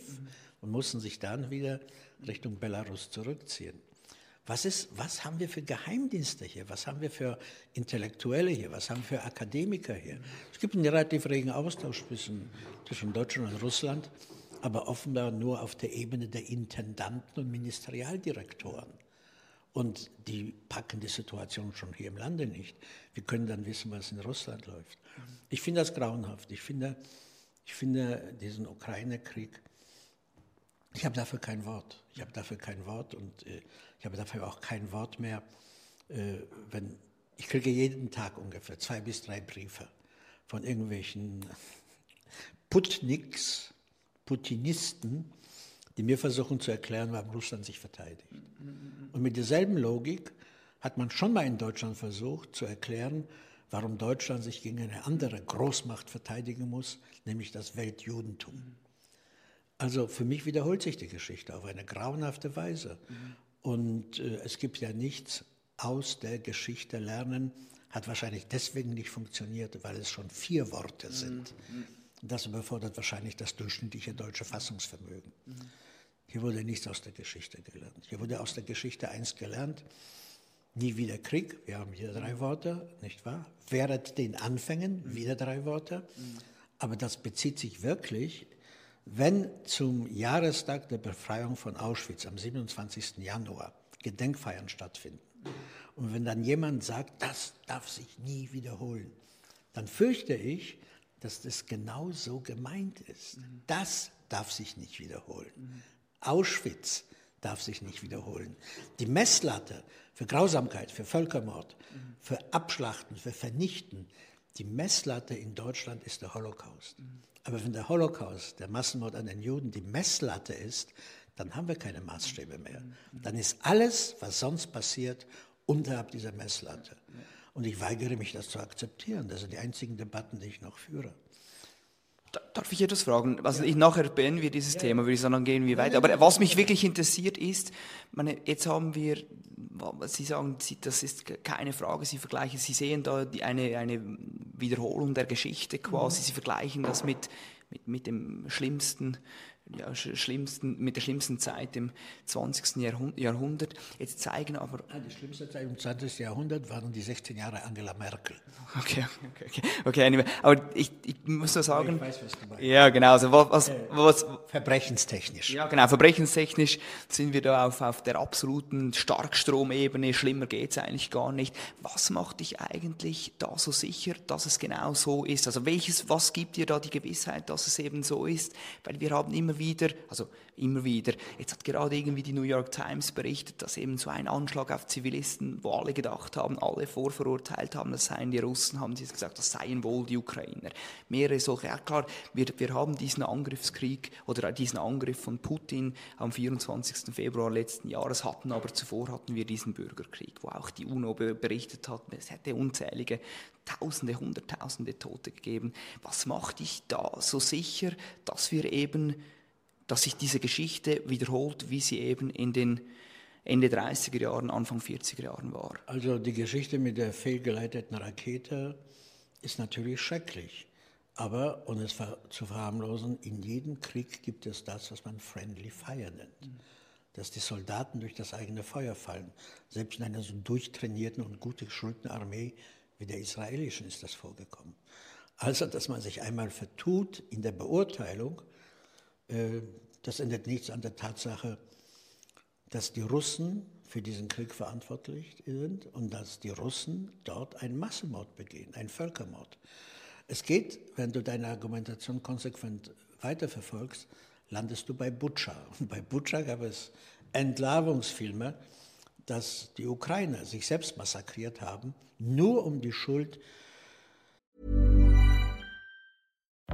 und mussten sich dann wieder Richtung Belarus zurückziehen. Was, ist, was haben wir für Geheimdienste hier? Was haben wir für Intellektuelle hier? Was haben wir für Akademiker hier? Es gibt einen relativ regen Austausch zwischen, zwischen Deutschland und Russland, aber offenbar nur auf der Ebene der Intendanten und Ministerialdirektoren. Und die packen die Situation schon hier im Lande nicht. Wir können dann wissen, was in Russland läuft. Ich finde das grauenhaft. Ich finde, ich finde diesen Ukraine-Krieg ich habe dafür kein Wort. Ich habe dafür kein Wort und äh, ich habe dafür auch kein Wort mehr, äh, wenn ich kriege jeden Tag ungefähr zwei bis drei Briefe von irgendwelchen Putniks, Putinisten, die mir versuchen zu erklären, warum Russland sich verteidigt. Und mit derselben Logik hat man schon mal in Deutschland versucht zu erklären, warum Deutschland sich gegen eine andere Großmacht verteidigen muss, nämlich das Weltjudentum. Also für mich wiederholt sich die Geschichte auf eine grauenhafte Weise. Mhm. Und äh, es gibt ja nichts aus der Geschichte lernen, hat wahrscheinlich deswegen nicht funktioniert, weil es schon vier Worte sind. Das überfordert wahrscheinlich das durchschnittliche deutsche Fassungsvermögen. Mhm. Hier wurde nichts aus der Geschichte gelernt. Hier wurde aus der Geschichte eins gelernt, nie wieder Krieg, wir haben hier drei Worte, nicht wahr? Während den Anfängen wieder drei Worte. Aber das bezieht sich wirklich, wenn zum Jahrestag der Befreiung von Auschwitz am 27. Januar Gedenkfeiern stattfinden und wenn dann jemand sagt, das darf sich nie wiederholen, dann fürchte ich, dass das genau so gemeint ist. Das darf sich nicht wiederholen. Auschwitz darf sich nicht wiederholen. Die Messlatte für Grausamkeit, für Völkermord, für Abschlachten, für Vernichten, die Messlatte in Deutschland ist der Holocaust. Aber wenn der Holocaust, der Massenmord an den Juden, die Messlatte ist, dann haben wir keine Maßstäbe mehr. Dann ist alles, was sonst passiert, unterhalb dieser Messlatte. Und ich weigere mich, das zu akzeptieren. Das sind die einzigen Debatten, die ich noch führe. Darf ich etwas fragen? Also ja. ich, nachher beenden wir dieses ja. Thema, würde ich sagen, dann gehen wir weiter. Aber was mich wirklich interessiert ist, meine, jetzt haben wir, Sie sagen, das ist keine Frage, Sie vergleichen, Sie sehen da eine, eine Wiederholung der Geschichte quasi, mhm. Sie vergleichen das mit, mit, mit dem schlimmsten ja, schlimmsten, mit der schlimmsten Zeit im 20. Jahrhundert. Jetzt zeigen aber... Ah, die schlimmste Zeit im 20. Jahrhundert waren die 16 Jahre Angela Merkel. Okay, okay, okay. okay anyway. aber ich, ich muss nur sagen... Ich weiß, was du meinst. Ja, genau. Also was, was, Verbrechenstechnisch. Ja, genau. Verbrechenstechnisch sind wir da auf, auf der absoluten Starkstromebene. Schlimmer geht es eigentlich gar nicht. Was macht dich eigentlich da so sicher, dass es genau so ist? Also welches, was gibt dir da die Gewissheit, dass es eben so ist? Weil wir haben immer wieder, also immer wieder, jetzt hat gerade irgendwie die New York Times berichtet, dass eben so ein Anschlag auf Zivilisten, wo alle gedacht haben, alle vorverurteilt haben, das seien die Russen, haben sie gesagt, das seien wohl die Ukrainer. Mehrere solche, ja klar, wir, wir haben diesen Angriffskrieg oder diesen Angriff von Putin am 24. Februar letzten Jahres hatten, aber zuvor hatten wir diesen Bürgerkrieg, wo auch die UNO berichtet hat, es hätte unzählige Tausende, Hunderttausende Tote gegeben. Was macht dich da so sicher, dass wir eben dass sich diese Geschichte wiederholt, wie sie eben in den Ende 30er Jahren, Anfang 40er Jahren war. Also die Geschichte mit der fehlgeleiteten Rakete ist natürlich schrecklich. Aber, um es zu verharmlosen, in jedem Krieg gibt es das, was man Friendly Fire nennt. Mhm. Dass die Soldaten durch das eigene Feuer fallen. Selbst in einer so durchtrainierten und gut geschulten Armee wie der israelischen ist das vorgekommen. Also, dass man sich einmal vertut in der Beurteilung, das ändert nichts an der Tatsache, dass die Russen für diesen Krieg verantwortlich sind und dass die Russen dort einen Massenmord begehen, einen Völkermord. Es geht, wenn du deine Argumentation konsequent weiterverfolgst, landest du bei Butscha. Und bei Butscha gab es Entlarvungsfilme, dass die Ukrainer sich selbst massakriert haben, nur um die Schuld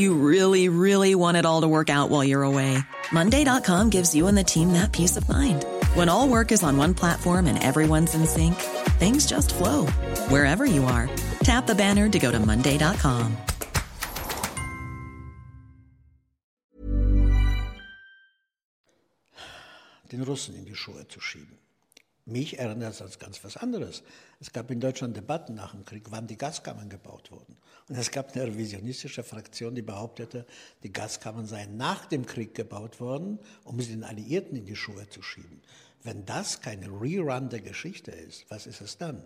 You really, really want it all to work out while you're away. Monday.com gives you and the team that peace of mind. When all work is on one platform and everyone's in sync, things just flow wherever you are. Tap the banner to go to Monday.com. Den Russen in die Schuhe zu schieben. Mich erinnert es als ganz was anderes. Es gab in Deutschland Debatten nach dem Krieg, wann die Gaskammern gebaut wurden. Und es gab eine revisionistische Fraktion, die behauptete, die Gaskammern seien nach dem Krieg gebaut worden, um sie den Alliierten in die Schuhe zu schieben. Wenn das kein Rerun der Geschichte ist, was ist es dann?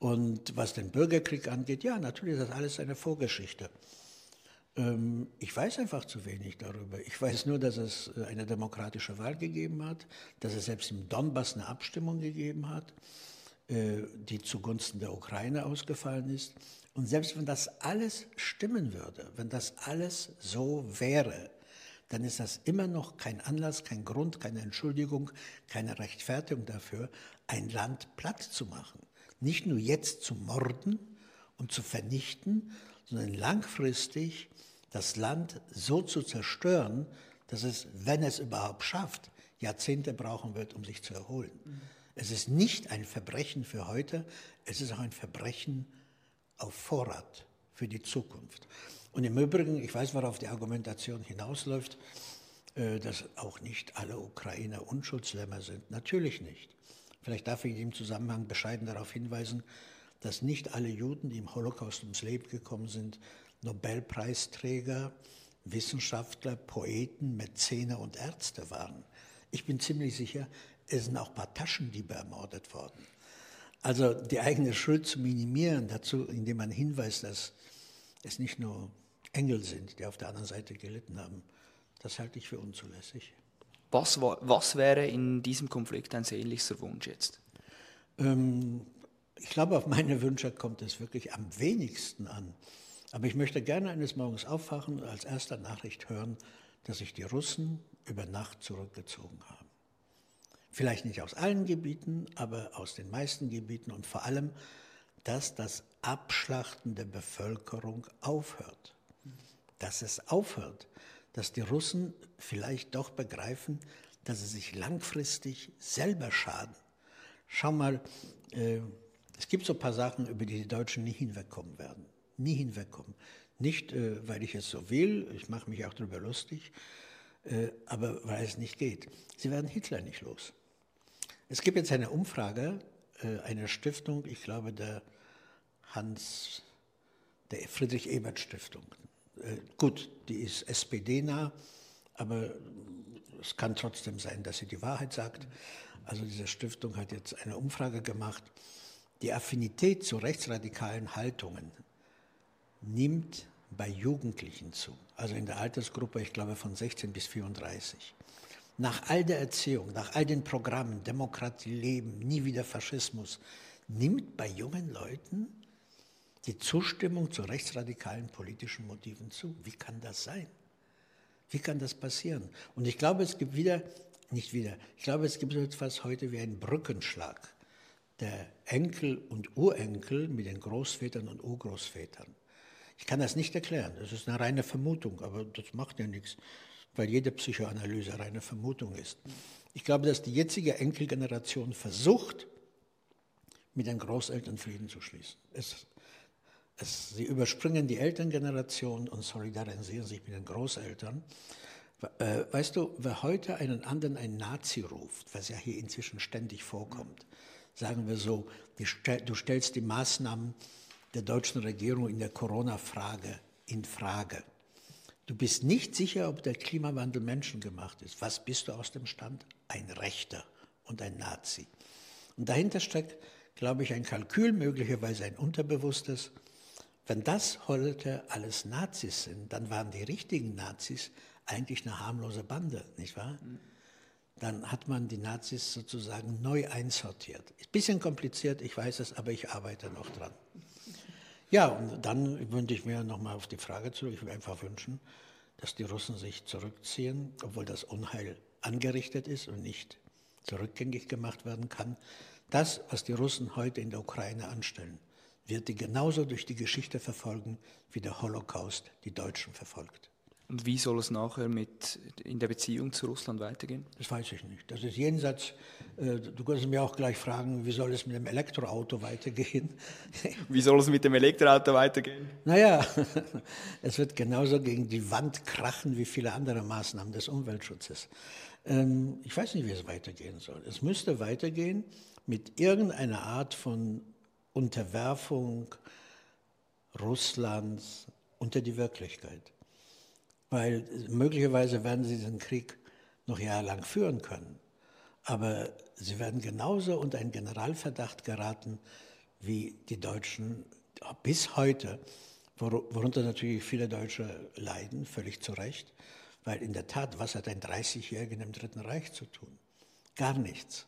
Und was den Bürgerkrieg angeht, ja, natürlich ist das alles eine Vorgeschichte. Ähm, ich weiß einfach zu wenig darüber. Ich weiß nur, dass es äh, eine demokratische Wahl gegeben hat, dass es selbst im Donbass eine Abstimmung gegeben hat, äh, die zugunsten der Ukraine ausgefallen ist. Und selbst wenn das alles stimmen würde, wenn das alles so wäre, dann ist das immer noch kein Anlass, kein Grund, keine Entschuldigung, keine Rechtfertigung dafür, ein Land platt zu machen. Nicht nur jetzt zu morden und zu vernichten, sondern langfristig das Land so zu zerstören, dass es, wenn es überhaupt schafft, Jahrzehnte brauchen wird, um sich zu erholen. Mhm. Es ist nicht ein Verbrechen für heute, es ist auch ein Verbrechen auf Vorrat für die Zukunft. Und im Übrigen, ich weiß, worauf die Argumentation hinausläuft, äh, dass auch nicht alle Ukrainer Unschuldslämmer sind. Natürlich nicht. Vielleicht darf ich in dem Zusammenhang bescheiden darauf hinweisen, dass nicht alle Juden, die im Holocaust ums Leben gekommen sind, Nobelpreisträger, Wissenschaftler, Poeten, Mäzene und Ärzte waren. Ich bin ziemlich sicher, es sind auch ein paar Taschendiebe ermordet worden. Also die eigene Schuld zu minimieren, dazu, indem man hinweist, dass es nicht nur Engel sind, die auf der anderen Seite gelitten haben, das halte ich für unzulässig. Was, was wäre in diesem Konflikt ein sehnlichster Wunsch jetzt? Ähm, ich glaube, auf meine Wünsche kommt es wirklich am wenigsten an. Aber ich möchte gerne eines Morgens aufwachen und als erster Nachricht hören, dass sich die Russen über Nacht zurückgezogen haben. Vielleicht nicht aus allen Gebieten, aber aus den meisten Gebieten und vor allem, dass das Abschlachten der Bevölkerung aufhört. Dass es aufhört, dass die Russen vielleicht doch begreifen, dass sie sich langfristig selber schaden. Schau mal, äh, es gibt so ein paar Sachen, über die die Deutschen nie hinwegkommen werden. Nie hinwegkommen. Nicht, äh, weil ich es so will, ich mache mich auch darüber lustig, äh, aber weil es nicht geht. Sie werden Hitler nicht los. Es gibt jetzt eine Umfrage äh, einer Stiftung, ich glaube der Hans, der Friedrich Ebert Stiftung. Äh, gut, die ist SPD-nah, aber es kann trotzdem sein, dass sie die Wahrheit sagt. Also diese Stiftung hat jetzt eine Umfrage gemacht. Die Affinität zu rechtsradikalen Haltungen nimmt bei Jugendlichen zu, also in der Altersgruppe, ich glaube, von 16 bis 34. Nach all der Erziehung, nach all den Programmen, Demokratie leben, nie wieder Faschismus, nimmt bei jungen Leuten die Zustimmung zu rechtsradikalen politischen Motiven zu. Wie kann das sein? Wie kann das passieren? Und ich glaube, es gibt wieder, nicht wieder, ich glaube, es gibt so etwas heute wie einen Brückenschlag der Enkel und Urenkel mit den Großvätern und Urgroßvätern. Ich kann das nicht erklären, das ist eine reine Vermutung, aber das macht ja nichts, weil jede Psychoanalyse reine Vermutung ist. Ich glaube, dass die jetzige Enkelgeneration versucht, mit den Großeltern Frieden zu schließen. Es, es, sie überspringen die Elterngeneration und solidarisieren sich mit den Großeltern. Äh, weißt du, wer heute einen anderen ein Nazi ruft, was ja hier inzwischen ständig vorkommt, sagen wir so, du stellst die Maßnahmen der deutschen Regierung in der Corona-Frage in Frage. Du bist nicht sicher, ob der Klimawandel menschengemacht ist. Was bist du aus dem Stand? Ein Rechter und ein Nazi. Und dahinter steckt, glaube ich, ein Kalkül, möglicherweise ein unterbewusstes. Wenn das heute alles Nazis sind, dann waren die richtigen Nazis eigentlich eine harmlose Bande, nicht wahr? Dann hat man die Nazis sozusagen neu einsortiert. Ist ein bisschen kompliziert, ich weiß es, aber ich arbeite noch dran. Ja, und dann wünsche ich mir nochmal auf die Frage zurück. Ich würde einfach wünschen, dass die Russen sich zurückziehen, obwohl das Unheil angerichtet ist und nicht zurückgängig gemacht werden kann. Das, was die Russen heute in der Ukraine anstellen, wird die genauso durch die Geschichte verfolgen, wie der Holocaust die Deutschen verfolgt. Und wie soll es nachher mit in der Beziehung zu Russland weitergehen? Das weiß ich nicht. Das ist jenseits. Äh, du kannst mir auch gleich fragen, wie soll es mit dem Elektroauto weitergehen? Wie soll es mit dem Elektroauto weitergehen? Naja, es wird genauso gegen die Wand krachen wie viele andere Maßnahmen des Umweltschutzes. Ähm, ich weiß nicht, wie es weitergehen soll. Es müsste weitergehen mit irgendeiner Art von Unterwerfung Russlands unter die Wirklichkeit weil möglicherweise werden sie diesen Krieg noch jahrelang führen können. Aber sie werden genauso unter einen Generalverdacht geraten wie die Deutschen bis heute, worunter natürlich viele Deutsche leiden, völlig zu Recht, weil in der Tat, was hat ein 30-Jähriger im Dritten Reich zu tun? Gar nichts.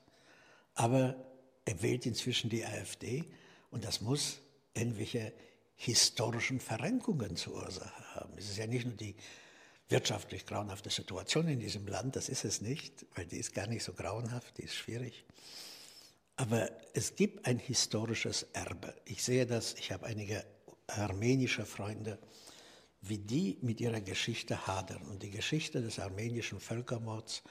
Aber er wählt inzwischen die AfD und das muss irgendwelche historischen Verrenkungen zur Ursache haben. Es ist ja nicht nur die wirtschaftlich grauenhafte Situation in diesem Land. Das ist es nicht, weil die ist gar nicht so grauenhaft, die ist schwierig. Aber es gibt ein historisches Erbe. Ich sehe das, ich habe einige armenische Freunde, wie die mit ihrer Geschichte hadern. Und die Geschichte des armenischen Völkermords,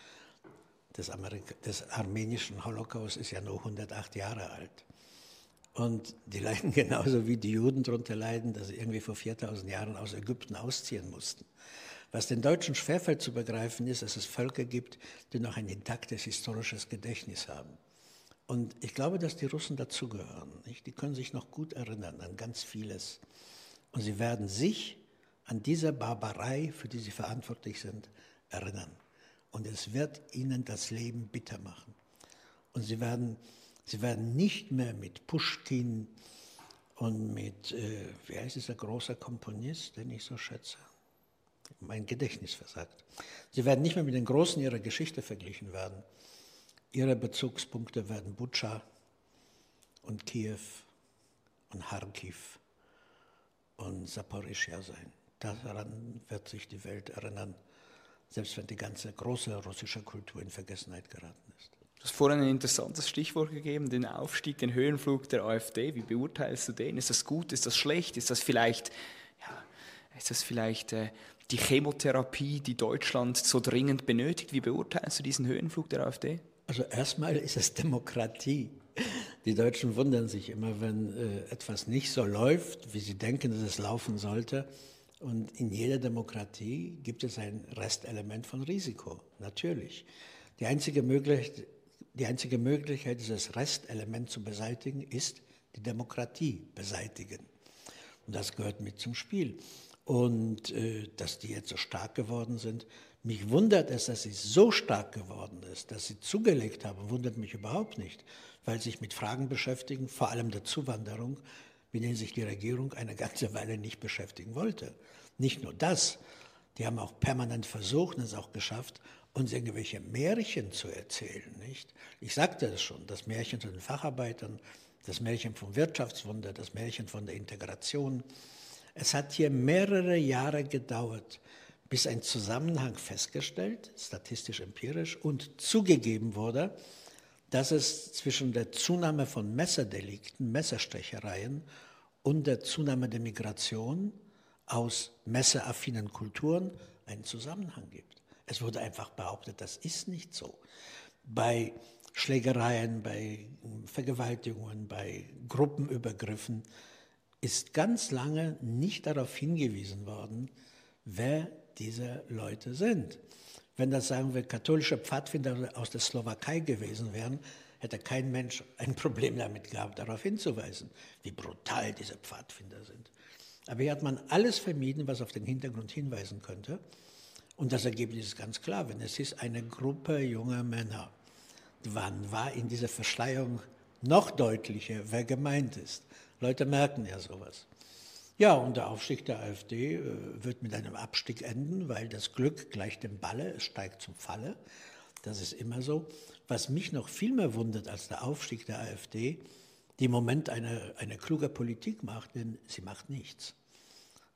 des, Amerika des armenischen Holocaust ist ja nur 108 Jahre alt. Und die leiden genauso wie die Juden darunter leiden, dass sie irgendwie vor 4000 Jahren aus Ägypten ausziehen mussten. Was den Deutschen schwerfällt zu begreifen, ist, dass es Völker gibt, die noch ein intaktes historisches Gedächtnis haben. Und ich glaube, dass die Russen dazugehören. Die können sich noch gut erinnern an ganz vieles. Und sie werden sich an diese Barbarei, für die sie verantwortlich sind, erinnern. Und es wird ihnen das Leben bitter machen. Und sie werden, sie werden nicht mehr mit Pushkin und mit, äh, wie heißt dieser große Komponist, den ich so schätze? Mein Gedächtnis versagt. Sie werden nicht mehr mit den Großen ihrer Geschichte verglichen werden. Ihre Bezugspunkte werden Butscha und Kiew und Kharkiv und Saporischia sein. Daran wird sich die Welt erinnern, selbst wenn die ganze große russische Kultur in Vergessenheit geraten ist. Du hast vorhin ein interessantes Stichwort gegeben, den Aufstieg, den Höhenflug der AfD. Wie beurteilst du den? Ist das gut? Ist das schlecht? Ist das vielleicht, ja, ist das vielleicht äh, die Chemotherapie, die Deutschland so dringend benötigt. Wie beurteilst du diesen Höhenflug der AfD? Also erstmal ist es Demokratie. Die Deutschen wundern sich immer, wenn äh, etwas nicht so läuft, wie sie denken, dass es laufen sollte. Und in jeder Demokratie gibt es ein Restelement von Risiko, natürlich. Die einzige, Möglichkeit, die einzige Möglichkeit, dieses Restelement zu beseitigen, ist die Demokratie beseitigen. Und das gehört mit zum Spiel und äh, dass die jetzt so stark geworden sind. Mich wundert es, dass sie so stark geworden ist, dass sie zugelegt haben, wundert mich überhaupt nicht, weil sie sich mit Fragen beschäftigen, vor allem der Zuwanderung, mit denen sich die Regierung eine ganze Weile nicht beschäftigen wollte. Nicht nur das, die haben auch permanent versucht und es auch geschafft, uns irgendwelche Märchen zu erzählen. Nicht? Ich sagte es schon, das Märchen von den Facharbeitern, das Märchen vom Wirtschaftswunder, das Märchen von der Integration, es hat hier mehrere Jahre gedauert, bis ein Zusammenhang festgestellt, statistisch empirisch, und zugegeben wurde, dass es zwischen der Zunahme von Messerdelikten, Messerstechereien und der Zunahme der Migration aus messeraffinen Kulturen einen Zusammenhang gibt. Es wurde einfach behauptet, das ist nicht so. Bei Schlägereien, bei Vergewaltigungen, bei Gruppenübergriffen ist ganz lange nicht darauf hingewiesen worden, wer diese Leute sind. Wenn das, sagen wir, katholische Pfadfinder aus der Slowakei gewesen wären, hätte kein Mensch ein Problem damit gehabt, darauf hinzuweisen, wie brutal diese Pfadfinder sind. Aber hier hat man alles vermieden, was auf den Hintergrund hinweisen könnte. Und das Ergebnis ist ganz klar, wenn es ist eine Gruppe junger Männer. Wann war in dieser Verschleierung noch deutlicher, wer gemeint ist? Leute merken ja sowas. Ja, und der Aufstieg der AfD äh, wird mit einem Abstieg enden, weil das Glück gleicht dem Balle, es steigt zum Falle. Das ist immer so. Was mich noch viel mehr wundert als der Aufstieg der AfD, die im Moment eine, eine kluge Politik macht, denn sie macht nichts.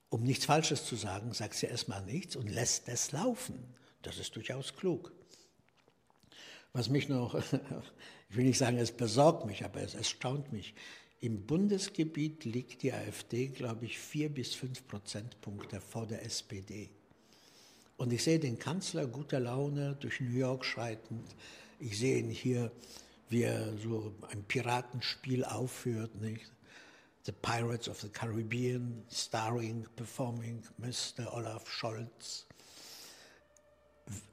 Um nichts Falsches zu sagen, sagt sie erstmal nichts und lässt es laufen. Das ist durchaus klug. Was mich noch, ich will nicht sagen, es besorgt mich, aber es erstaunt mich. Im Bundesgebiet liegt die AfD, glaube ich, vier bis fünf Prozentpunkte vor der SPD. Und ich sehe den Kanzler guter Laune durch New York schreitend. Ich sehe ihn hier, wie er so ein Piratenspiel aufführt, nicht? The Pirates of the Caribbean, starring, performing Mr. Olaf Scholz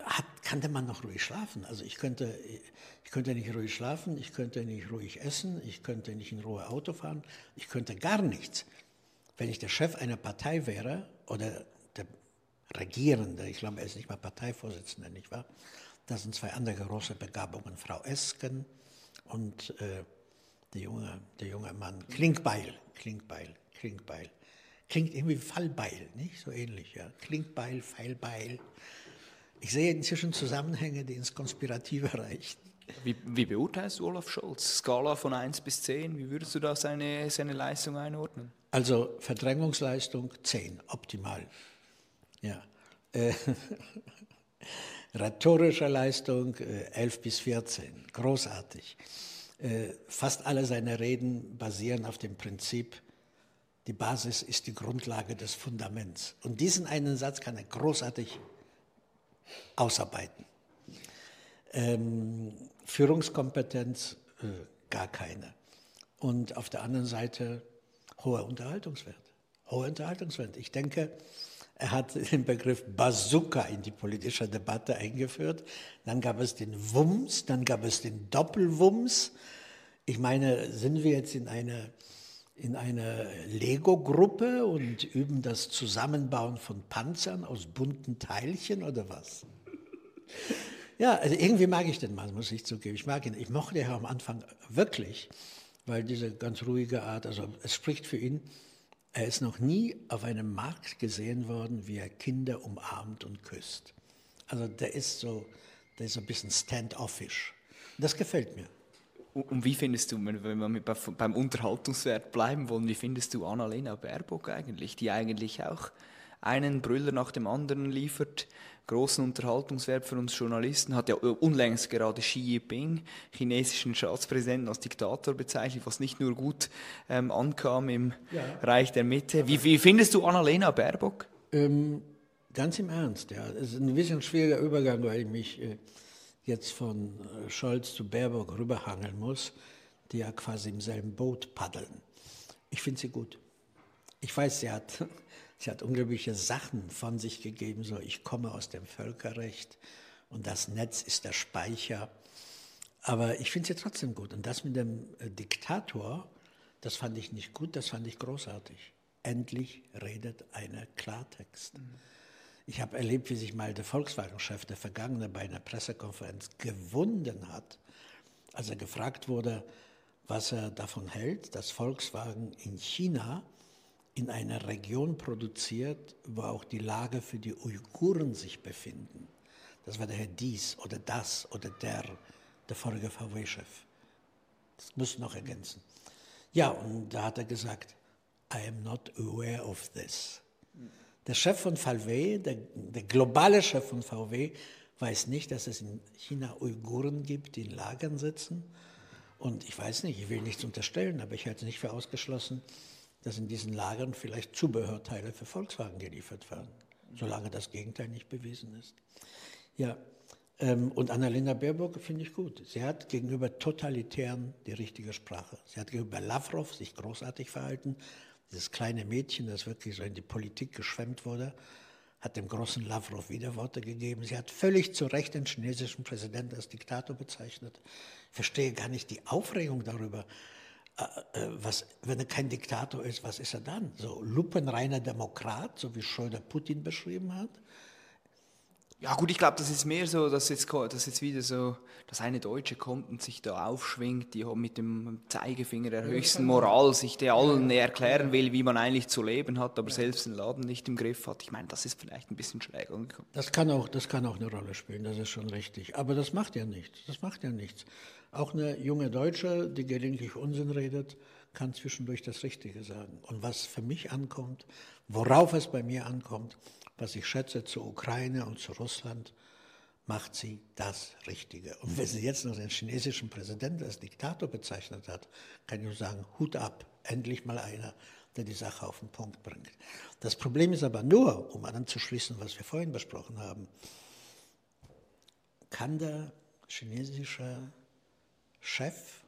hat, kannte man noch ruhig schlafen. Also ich könnte, ich könnte nicht ruhig schlafen, ich könnte nicht ruhig essen, ich könnte nicht in Ruhe Auto fahren, ich könnte gar nichts. Wenn ich der Chef einer Partei wäre oder der Regierende, ich glaube, er ist nicht mal Parteivorsitzender, nicht wahr? Das sind zwei andere große Begabungen, Frau Esken und äh, der, junge, der junge Mann Klinkbeil, Klinkbeil, Klinkbeil. Klingt irgendwie Fallbeil, nicht? So ähnlich, ja. Klinkbeil, Pfeilbeil. Ich sehe inzwischen Zusammenhänge, die ins Konspirative reichen. Wie, wie, beurteilst du Olaf Scholz? Skala von 1 bis 10, wie würdest du da seine, seine Leistung einordnen? Also Verdrängungsleistung 10, optimal. Ja. Äh, rhetorische Leistung äh, 11 bis 14, großartig. Äh, fast alle seine Reden basieren auf dem Prinzip, die Basis ist die Grundlage des Fundaments. Und diesen einen Satz kann er großartig ausarbeiten. Ähm, Führungskompetenz äh, gar keine. Und auf der anderen Seite hoher Unterhaltungswert. Hoher Unterhaltungswert. Ich denke, er hat den Begriff Bazooka in die politische Debatte eingeführt. Dann gab es den Wumms, dann gab es den Doppelwumms. Ich meine, sind wir jetzt in einer in eine Lego-Gruppe und üben das Zusammenbauen von Panzern aus bunten Teilchen oder was? Ja, also irgendwie mag ich den Mann, muss ich zugeben. Ich mag ihn. Ich mochte ihn am Anfang wirklich, weil diese ganz ruhige Art, also es spricht für ihn, er ist noch nie auf einem Markt gesehen worden, wie er Kinder umarmt und küsst. Also der ist so, der ist so ein bisschen standoffish. Das gefällt mir. Und wie findest du, wenn wir beim Unterhaltungswert bleiben wollen, wie findest du Annalena Baerbock eigentlich, die eigentlich auch einen Brüller nach dem anderen liefert, großen Unterhaltungswert für uns Journalisten, hat ja unlängst gerade Xi Jinping, chinesischen Staatspräsidenten, als Diktator bezeichnet, was nicht nur gut ähm, ankam im ja. Reich der Mitte. Wie, wie, findest du Annalena Baerbock? Ähm, ganz im Ernst, ja. Es ist ein bisschen schwieriger Übergang, weil ich mich äh, jetzt von äh, Scholz zu Baerbock rüberhangeln muss, die ja quasi im selben Boot paddeln. Ich finde sie gut. Ich weiß, sie hat Sie hat unglaubliche Sachen von sich gegeben, so ich komme aus dem Völkerrecht und das Netz ist der Speicher. Aber ich finde sie trotzdem gut. Und das mit dem äh, Diktator, das fand ich nicht gut, das fand ich großartig. Endlich redet einer Klartext. Mhm. Ich habe erlebt, wie sich mal der Volkswagen-Chef, der Vergangene, bei einer Pressekonferenz gewunden hat, als er gefragt wurde, was er davon hält, dass Volkswagen in China in einer Region produziert, wo auch die Lager für die Uiguren sich befinden. Das war der Herr Dies oder das oder der, der vorige VW-Chef. Das muss noch ergänzen. Ja, und da hat er gesagt, I am not aware of this. Der Chef von VW, der, der globale Chef von VW, weiß nicht, dass es in China Uiguren gibt, die in Lagern sitzen. Und ich weiß nicht, ich will nichts unterstellen, aber ich halte es nicht für ausgeschlossen, dass in diesen Lagern vielleicht Zubehörteile für Volkswagen geliefert werden, solange das Gegenteil nicht bewiesen ist. Ja, ähm, und Annalena Baerbock finde ich gut. Sie hat gegenüber Totalitären die richtige Sprache. Sie hat gegenüber Lavrov sich großartig verhalten. Dieses kleine Mädchen, das wirklich so in die Politik geschwemmt wurde, hat dem großen Lavrov Widerworte gegeben. Sie hat völlig zu Recht den chinesischen Präsidenten als Diktator bezeichnet. Ich verstehe gar nicht die Aufregung darüber. Äh, äh, was, wenn er kein Diktator ist, was ist er dann? So lupenreiner Demokrat, so wie Schröder Putin beschrieben hat? Ja gut, ich glaube, das ist mehr so, dass jetzt, dass jetzt wieder so, dass eine Deutsche kommt und sich da aufschwingt, die mit dem Zeigefinger der höchsten Moral sich der allen erklären will, wie man eigentlich zu leben hat, aber selbst den Laden nicht im Griff hat. Ich meine, das ist vielleicht ein bisschen schräg angekommen. Das kann auch, das kann auch eine Rolle spielen, das ist schon richtig. Aber das macht ja nichts. Das macht ja nichts. Auch eine junge Deutsche, die gelegentlich Unsinn redet, kann zwischendurch das Richtige sagen. Und was für mich ankommt, worauf es bei mir ankommt, was ich schätze zur Ukraine und zu Russland, macht sie das Richtige. Und wenn sie jetzt noch den chinesischen Präsidenten als Diktator bezeichnet hat, kann ich nur sagen, Hut ab, endlich mal einer, der die Sache auf den Punkt bringt. Das Problem ist aber nur, um anzuschließen, was wir vorhin besprochen haben, kann der chinesische Chef,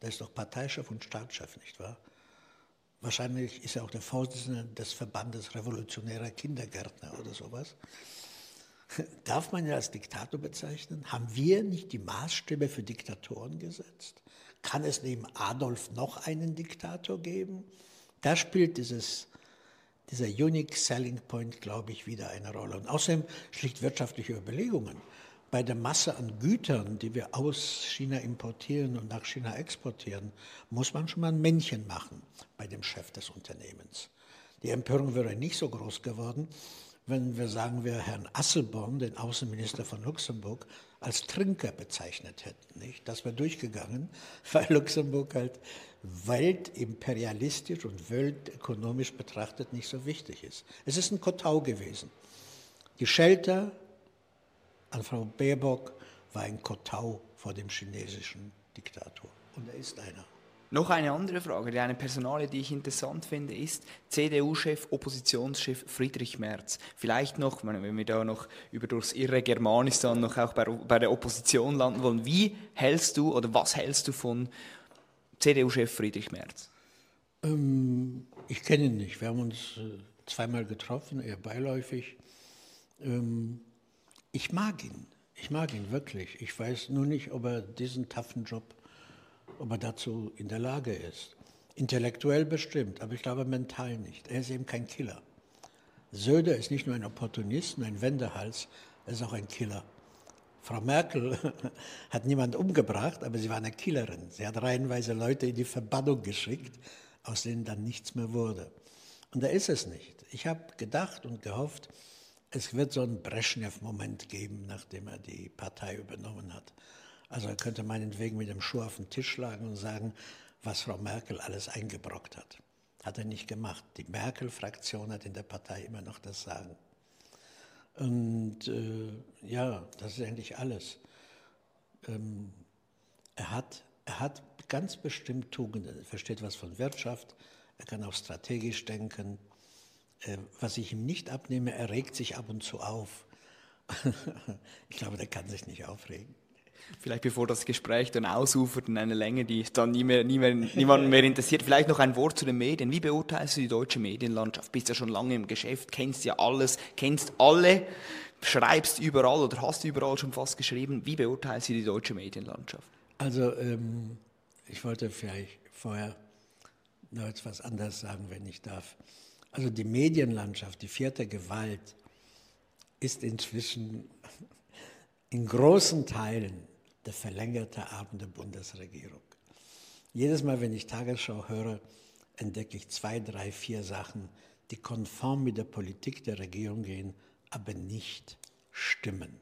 der ist doch Parteichef und Staatschef, nicht wahr? Wahrscheinlich ist er auch der Vorsitzende des Verbandes Revolutionärer Kindergärtner oder sowas. Darf man ihn als Diktator bezeichnen? Haben wir nicht die Maßstäbe für Diktatoren gesetzt? Kann es neben Adolf noch einen Diktator geben? Da spielt dieses, dieser Unique Selling Point, glaube ich, wieder eine Rolle. Und außerdem schlicht wirtschaftliche Überlegungen bei der Masse an Gütern, die wir aus China importieren und nach China exportieren, muss man schon mal ein Männchen machen bei dem Chef des Unternehmens. Die Empörung wäre nicht so groß geworden, wenn wir, sagen wir, Herrn Asselborn, den Außenminister von Luxemburg, als Trinker bezeichnet hätten. Nicht? Das wäre durchgegangen, weil Luxemburg halt weltimperialistisch und weltökonomisch betrachtet nicht so wichtig ist. Es ist ein Kotau gewesen. Die Shelter an Frau Baerbock war ein Kotau vor dem chinesischen Diktator. Und er ist einer. Noch eine andere Frage, die eine Personale, die ich interessant finde, ist CDU-Chef, Oppositionschef Friedrich Merz. Vielleicht noch, wenn wir da noch über durchs irre Germanistan noch auch bei, bei der Opposition landen wollen, wie hältst du oder was hältst du von CDU-Chef Friedrich Merz? Ähm, ich kenne ihn nicht. Wir haben uns äh, zweimal getroffen, eher beiläufig. Ähm, ich mag ihn. Ich mag ihn wirklich. Ich weiß nur nicht, ob er diesen taffen Job ob er dazu in der Lage ist. Intellektuell bestimmt, aber ich glaube mental nicht. Er ist eben kein Killer. Söder ist nicht nur ein Opportunist, ein Wendehals, er ist auch ein Killer. Frau Merkel hat niemand umgebracht, aber sie war eine Killerin. Sie hat reihenweise Leute in die Verbannung geschickt, aus denen dann nichts mehr wurde. Und da ist es nicht. Ich habe gedacht und gehofft, es wird so einen Brezhnev-Moment geben, nachdem er die Partei übernommen hat. Also er könnte meinetwegen mit dem Schuh auf den Tisch schlagen und sagen, was Frau Merkel alles eingebrockt hat. Hat er nicht gemacht. Die Merkel-Fraktion hat in der Partei immer noch das Sagen. Und äh, ja, das ist eigentlich alles. Ähm, er, hat, er hat ganz bestimmt Tugenden. Er versteht was von Wirtschaft, er kann auch strategisch denken. Äh, was ich ihm nicht abnehme, er regt sich ab und zu auf. ich glaube, der kann sich nicht aufregen vielleicht bevor das Gespräch dann ausufert in eine Länge, die dann nie mehr, nie mehr, niemanden mehr interessiert, vielleicht noch ein Wort zu den Medien. Wie beurteilst du die deutsche Medienlandschaft? Bist ja schon lange im Geschäft, kennst ja alles, kennst alle, schreibst überall oder hast überall schon fast geschrieben. Wie beurteilst du die deutsche Medienlandschaft? Also ähm, ich wollte vielleicht vorher noch etwas anderes sagen, wenn ich darf. Also die Medienlandschaft, die vierte Gewalt, ist inzwischen in großen Teilen der verlängerte Arm der Bundesregierung. Jedes Mal, wenn ich Tagesschau höre, entdecke ich zwei, drei, vier Sachen, die konform mit der Politik der Regierung gehen, aber nicht stimmen.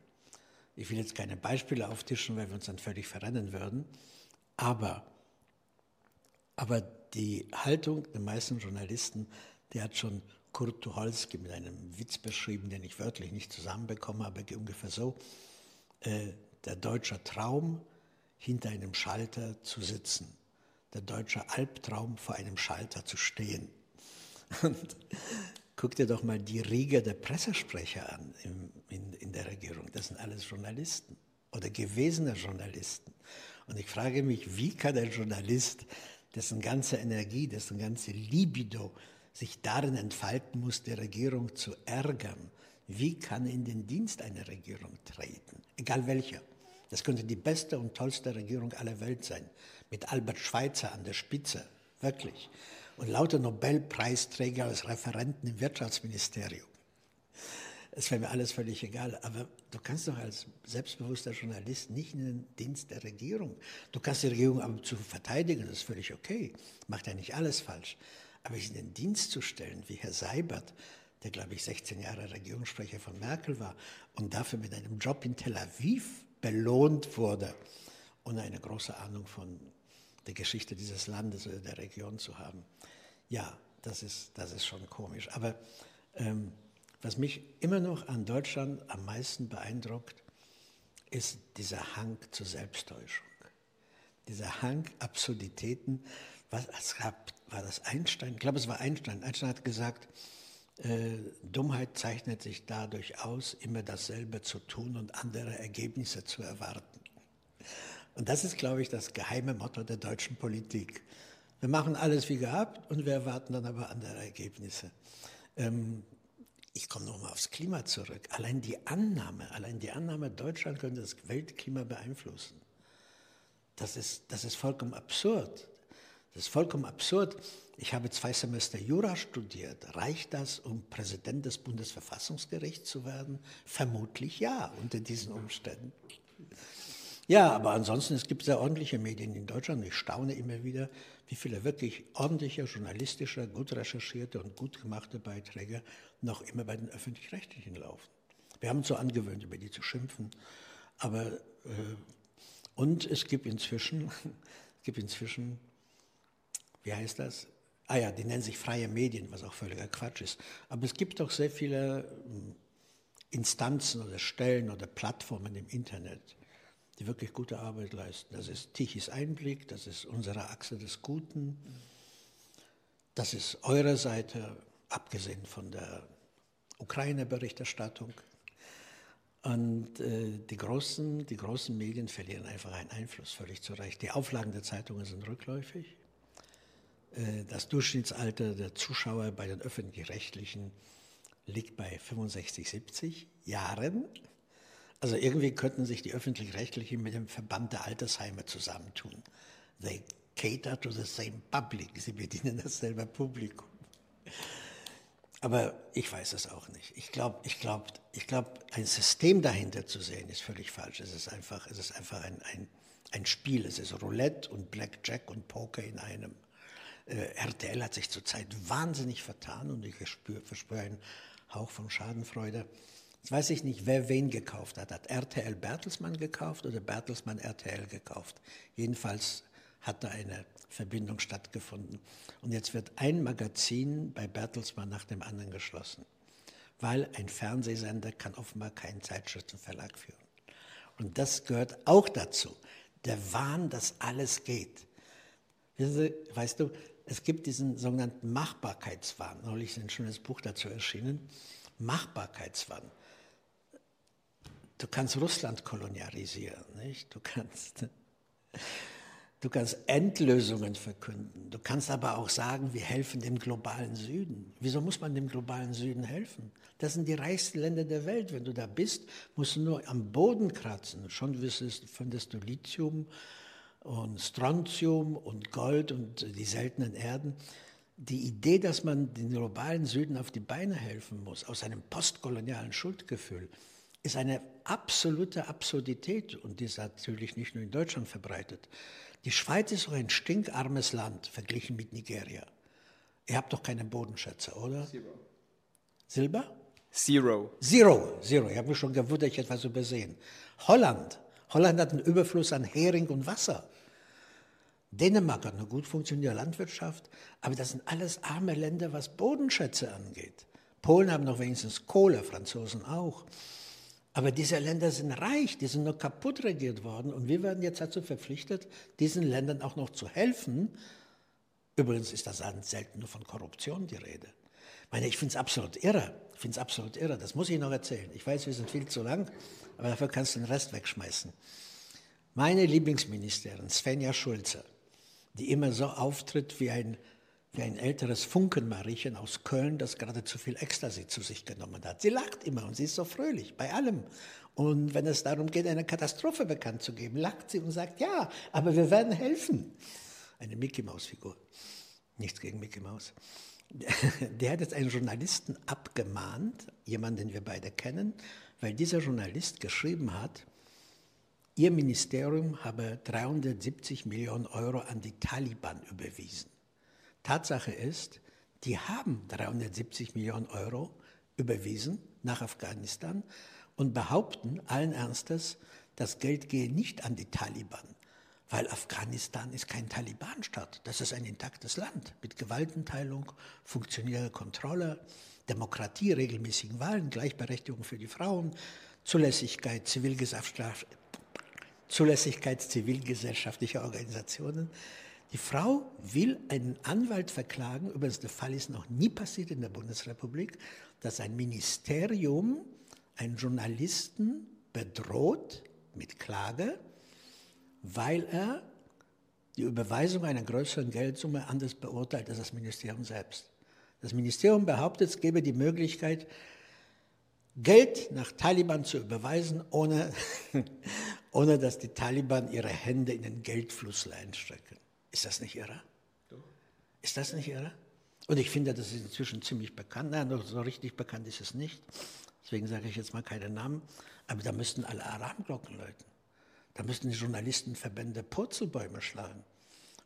Ich will jetzt keine Beispiele auftischen, weil wir uns dann völlig verrennen würden, aber, aber die Haltung der meisten Journalisten, die hat schon Kurt Tucholsky mit einem Witz beschrieben, den ich wörtlich nicht zusammenbekomme, aber ungefähr so. Äh, der deutsche Traum, hinter einem Schalter zu sitzen, der deutsche Albtraum, vor einem Schalter zu stehen. Und guck dir doch mal die Riege der Pressesprecher an in, in, in der Regierung. Das sind alles Journalisten oder gewesene Journalisten. Und ich frage mich, wie kann ein Journalist, dessen ganze Energie, dessen ganze Libido sich darin entfalten muss, die Regierung zu ärgern, wie kann in den Dienst einer Regierung treten, egal welcher? Das könnte die beste und tollste Regierung aller Welt sein, mit Albert Schweitzer an der Spitze, wirklich. Und lauter Nobelpreisträger als Referenten im Wirtschaftsministerium. Es wäre mir alles völlig egal, aber du kannst doch als selbstbewusster Journalist nicht in den Dienst der Regierung. Du kannst die Regierung aber zu verteidigen, das ist völlig okay, macht ja nicht alles falsch. Aber sich in den Dienst zu stellen, wie Herr Seibert, der, glaube ich, 16 Jahre Regierungssprecher von Merkel war und dafür mit einem Job in Tel Aviv belohnt wurde, ohne eine große Ahnung von der Geschichte dieses Landes oder der Region zu haben. Ja, das ist, das ist schon komisch. Aber ähm, was mich immer noch an Deutschland am meisten beeindruckt, ist dieser Hang zur Selbsttäuschung. Dieser Hang, Absurditäten. Was, es gab, war das Einstein? Ich glaube, es war Einstein. Einstein hat gesagt, äh, Dummheit zeichnet sich dadurch aus, immer dasselbe zu tun und andere Ergebnisse zu erwarten. Und das ist, glaube ich, das geheime Motto der deutschen Politik. Wir machen alles wie gehabt und wir erwarten dann aber andere Ergebnisse. Ähm, ich komme nochmal aufs Klima zurück. Allein die Annahme, allein die Annahme, Deutschland könnte das Weltklima beeinflussen. Das ist, das ist vollkommen absurd. Das ist vollkommen absurd. Ich habe zwei Semester Jura studiert. Reicht das, um Präsident des Bundesverfassungsgerichts zu werden? Vermutlich ja, unter diesen Umständen. Ja, aber ansonsten, es gibt sehr ordentliche Medien in Deutschland. Ich staune immer wieder, wie viele wirklich ordentliche, journalistische, gut recherchierte und gut gemachte Beiträge noch immer bei den Öffentlich-Rechtlichen laufen. Wir haben uns so angewöhnt, über die zu schimpfen. Aber, äh, und es gibt inzwischen, es gibt inzwischen wie heißt das? Ah ja, die nennen sich freie Medien, was auch völliger Quatsch ist. Aber es gibt doch sehr viele hm, Instanzen oder Stellen oder Plattformen im Internet, die wirklich gute Arbeit leisten. Das ist Tichys Einblick, das ist unsere Achse des Guten, das ist eure Seite, abgesehen von der Ukraine-Berichterstattung. Und äh, die, großen, die großen Medien verlieren einfach einen Einfluss, völlig zu Recht. Die Auflagen der Zeitungen sind rückläufig. Äh, das Durchschnittsalter der Zuschauer bei den öffentlich-rechtlichen liegt bei 65, 70 Jahren. Also irgendwie könnten sich die öffentlich-rechtlichen mit dem Verband der Altersheime zusammentun. They cater to the same public. Sie bedienen dasselbe Publikum. Aber ich weiß es auch nicht. Ich glaube, ich glaub, ich glaub, ein System dahinter zu sehen, ist völlig falsch. Es ist einfach, es ist einfach ein, ein, ein Spiel. Es ist Roulette und Blackjack und Poker in einem. Äh, RTL hat sich zurzeit wahnsinnig vertan und ich verspüre, einen Hauch von Schadenfreude. Jetzt weiß ich nicht, wer wen gekauft hat. Hat RTL Bertelsmann gekauft oder Bertelsmann RTL gekauft? Jedenfalls hat da eine Verbindung stattgefunden. Und jetzt wird ein Magazin bei Bertelsmann nach dem anderen geschlossen, weil ein Fernsehsender kann offenbar keinen Zeitschriftenverlag führen. Und das gehört auch dazu. Der Wahn, dass alles geht. Weißt du, es gibt diesen sogenannten Machbarkeitswahn. Neulich ist ein schönes Buch dazu erschienen. Machbarkeitswahn. Du kannst Russland kolonialisieren, nicht? Du kannst Du kannst Endlösungen verkünden. Du kannst aber auch sagen, wir helfen dem globalen Süden. Wieso muss man dem globalen Süden helfen? Das sind die reichsten Länder der Welt. Wenn du da bist, musst du nur am Boden kratzen. Schon findest du Lithium und Strontium und Gold und die seltenen Erden. Die Idee, dass man den globalen Süden auf die Beine helfen muss, aus einem postkolonialen Schuldgefühl, ist eine absolute Absurdität und die ist natürlich nicht nur in Deutschland verbreitet. Die Schweiz ist doch ein stinkarmes Land verglichen mit Nigeria. Ihr habt doch keine Bodenschätze, oder? Zero. Silber? Zero. Zero, zero. Ich habe mich schon gewundert, ich etwas übersehen. Holland. Holland hat einen Überfluss an Hering und Wasser. Dänemark hat eine gut funktionierende Landwirtschaft, aber das sind alles arme Länder, was Bodenschätze angeht. Polen haben noch wenigstens Kohle, Franzosen auch. Aber diese Länder sind reich, die sind nur kaputt regiert worden und wir werden jetzt dazu verpflichtet, diesen Ländern auch noch zu helfen. Übrigens ist das selten nur von Korruption die Rede. Ich meine, ich finde es absolut irre. Ich finde es absolut irre. Das muss ich noch erzählen. Ich weiß, wir sind viel zu lang, aber dafür kannst du den Rest wegschmeißen. Meine Lieblingsministerin Svenja Schulze, die immer so auftritt wie ein wie ein älteres Funkenmariechen aus Köln, das gerade zu viel Ecstasy zu sich genommen hat. Sie lacht immer und sie ist so fröhlich bei allem. Und wenn es darum geht, eine Katastrophe bekannt zu geben, lacht sie und sagt, ja, aber wir werden helfen. Eine Mickey-Maus-Figur. Nichts gegen Mickey Maus. Der hat jetzt einen Journalisten abgemahnt, jemanden, den wir beide kennen, weil dieser Journalist geschrieben hat, Ihr Ministerium habe 370 Millionen Euro an die Taliban überwiesen. Tatsache ist, die haben 370 Millionen Euro überwiesen nach Afghanistan und behaupten allen Ernstes, das Geld gehe nicht an die Taliban, weil Afghanistan ist kein Taliban-Staat. Das ist ein intaktes Land mit Gewaltenteilung, funktionierender Kontrolle, Demokratie, regelmäßigen Wahlen, Gleichberechtigung für die Frauen, Zulässigkeit, Zulässigkeit zivilgesellschaftlicher Organisationen. Die Frau will einen Anwalt verklagen, übrigens der Fall ist noch nie passiert in der Bundesrepublik, dass ein Ministerium einen Journalisten bedroht mit Klage, weil er die Überweisung einer größeren Geldsumme anders beurteilt als das Ministerium selbst. Das Ministerium behauptet, es gebe die Möglichkeit, Geld nach Taliban zu überweisen, ohne, ohne dass die Taliban ihre Hände in den Geldfluss einstrecken. Ist das nicht irre? Ist das nicht irre? Und ich finde, das ist inzwischen ziemlich bekannt. Nein, so richtig bekannt ist es nicht. Deswegen sage ich jetzt mal keine Namen. Aber da müssten alle Alarmglocken läuten. Da müssten die Journalistenverbände Purzelbäume schlagen,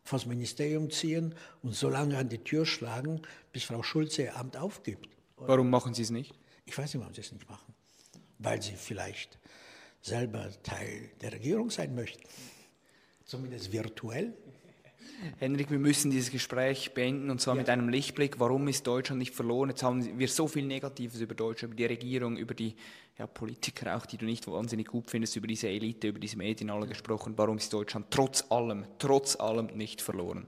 vor das Ministerium ziehen und so lange an die Tür schlagen, bis Frau Schulze ihr Amt aufgibt. Warum machen Sie es nicht? Ich weiß nicht, warum Sie es nicht machen. Weil Sie vielleicht selber Teil der Regierung sein möchten. Zumindest virtuell. Henrik, wir müssen dieses Gespräch beenden und zwar ja. mit einem Lichtblick. Warum ist Deutschland nicht verloren? Jetzt haben wir so viel Negatives über Deutschland, über die Regierung, über die ja, Politiker auch, die du nicht wahnsinnig gut findest, über diese Elite, über diese Medien alle gesprochen. Warum ist Deutschland trotz allem, trotz allem nicht verloren?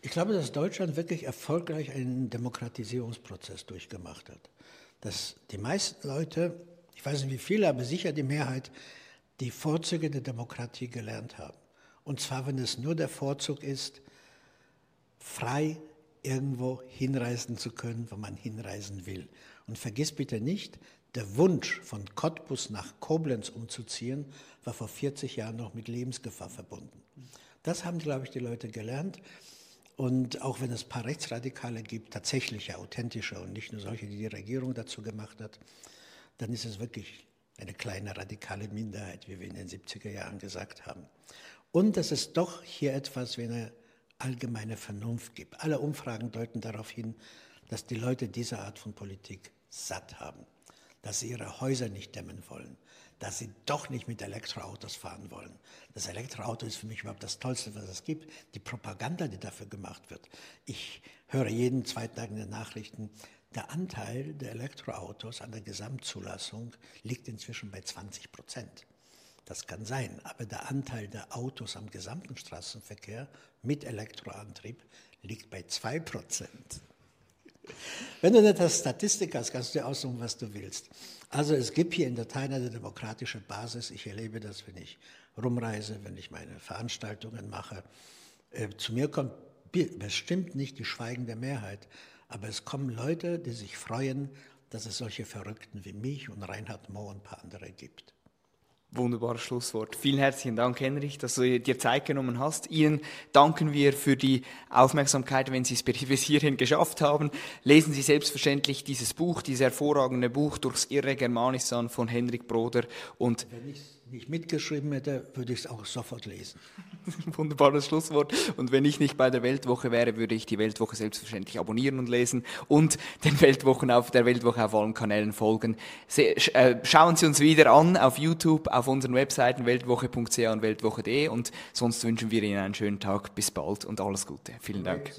Ich glaube, dass Deutschland wirklich erfolgreich einen Demokratisierungsprozess durchgemacht hat. Dass die meisten Leute, ich weiß nicht wie viele, aber sicher die Mehrheit, die Vorzüge der Demokratie gelernt haben. Und zwar, wenn es nur der Vorzug ist, frei irgendwo hinreisen zu können, wo man hinreisen will. Und vergiss bitte nicht, der Wunsch von Cottbus nach Koblenz umzuziehen, war vor 40 Jahren noch mit Lebensgefahr verbunden. Das haben, glaube ich, die Leute gelernt. Und auch wenn es ein paar Rechtsradikale gibt, tatsächliche, authentische und nicht nur solche, die die Regierung dazu gemacht hat, dann ist es wirklich eine kleine radikale Minderheit, wie wir in den 70er Jahren gesagt haben. Und dass es doch hier etwas wie eine allgemeine Vernunft gibt. Alle Umfragen deuten darauf hin, dass die Leute diese Art von Politik satt haben, dass sie ihre Häuser nicht dämmen wollen, dass sie doch nicht mit Elektroautos fahren wollen. Das Elektroauto ist für mich überhaupt das Tollste, was es gibt. Die Propaganda, die dafür gemacht wird. Ich höre jeden zweiten Tag in den Nachrichten, der Anteil der Elektroautos an der Gesamtzulassung liegt inzwischen bei 20 Prozent. Das kann sein, aber der Anteil der Autos am gesamten Straßenverkehr mit Elektroantrieb liegt bei 2 Prozent. Wenn du nicht als Statistik hast, kannst du dir aussuchen, was du willst. Also es gibt hier in der Tat eine demokratische Basis. Ich erlebe das, wenn ich rumreise, wenn ich meine Veranstaltungen mache. Äh, zu mir kommt bestimmt nicht die schweigende Mehrheit, aber es kommen Leute, die sich freuen, dass es solche Verrückten wie mich und Reinhard Moh und ein paar andere gibt. Wunderbares Schlusswort. Vielen herzlichen Dank, Henrich, dass du dir Zeit genommen hast. Ihnen danken wir für die Aufmerksamkeit, wenn Sie es bis hierhin geschafft haben. Lesen Sie selbstverständlich dieses Buch, dieses hervorragende Buch durchs Irre Germanistan von Henrik Broder und wenn ich nicht mitgeschrieben hätte, würde ich es auch sofort lesen. Wunderbares Schlusswort. Und wenn ich nicht bei der Weltwoche wäre, würde ich die Weltwoche selbstverständlich abonnieren und lesen und den Weltwochen auf der Weltwoche auf allen Kanälen folgen. Äh, schauen Sie uns wieder an auf YouTube, auf unseren Webseiten weltwoche.ch und weltwoche.de und sonst wünschen wir Ihnen einen schönen Tag. Bis bald und alles Gute. Vielen Dank.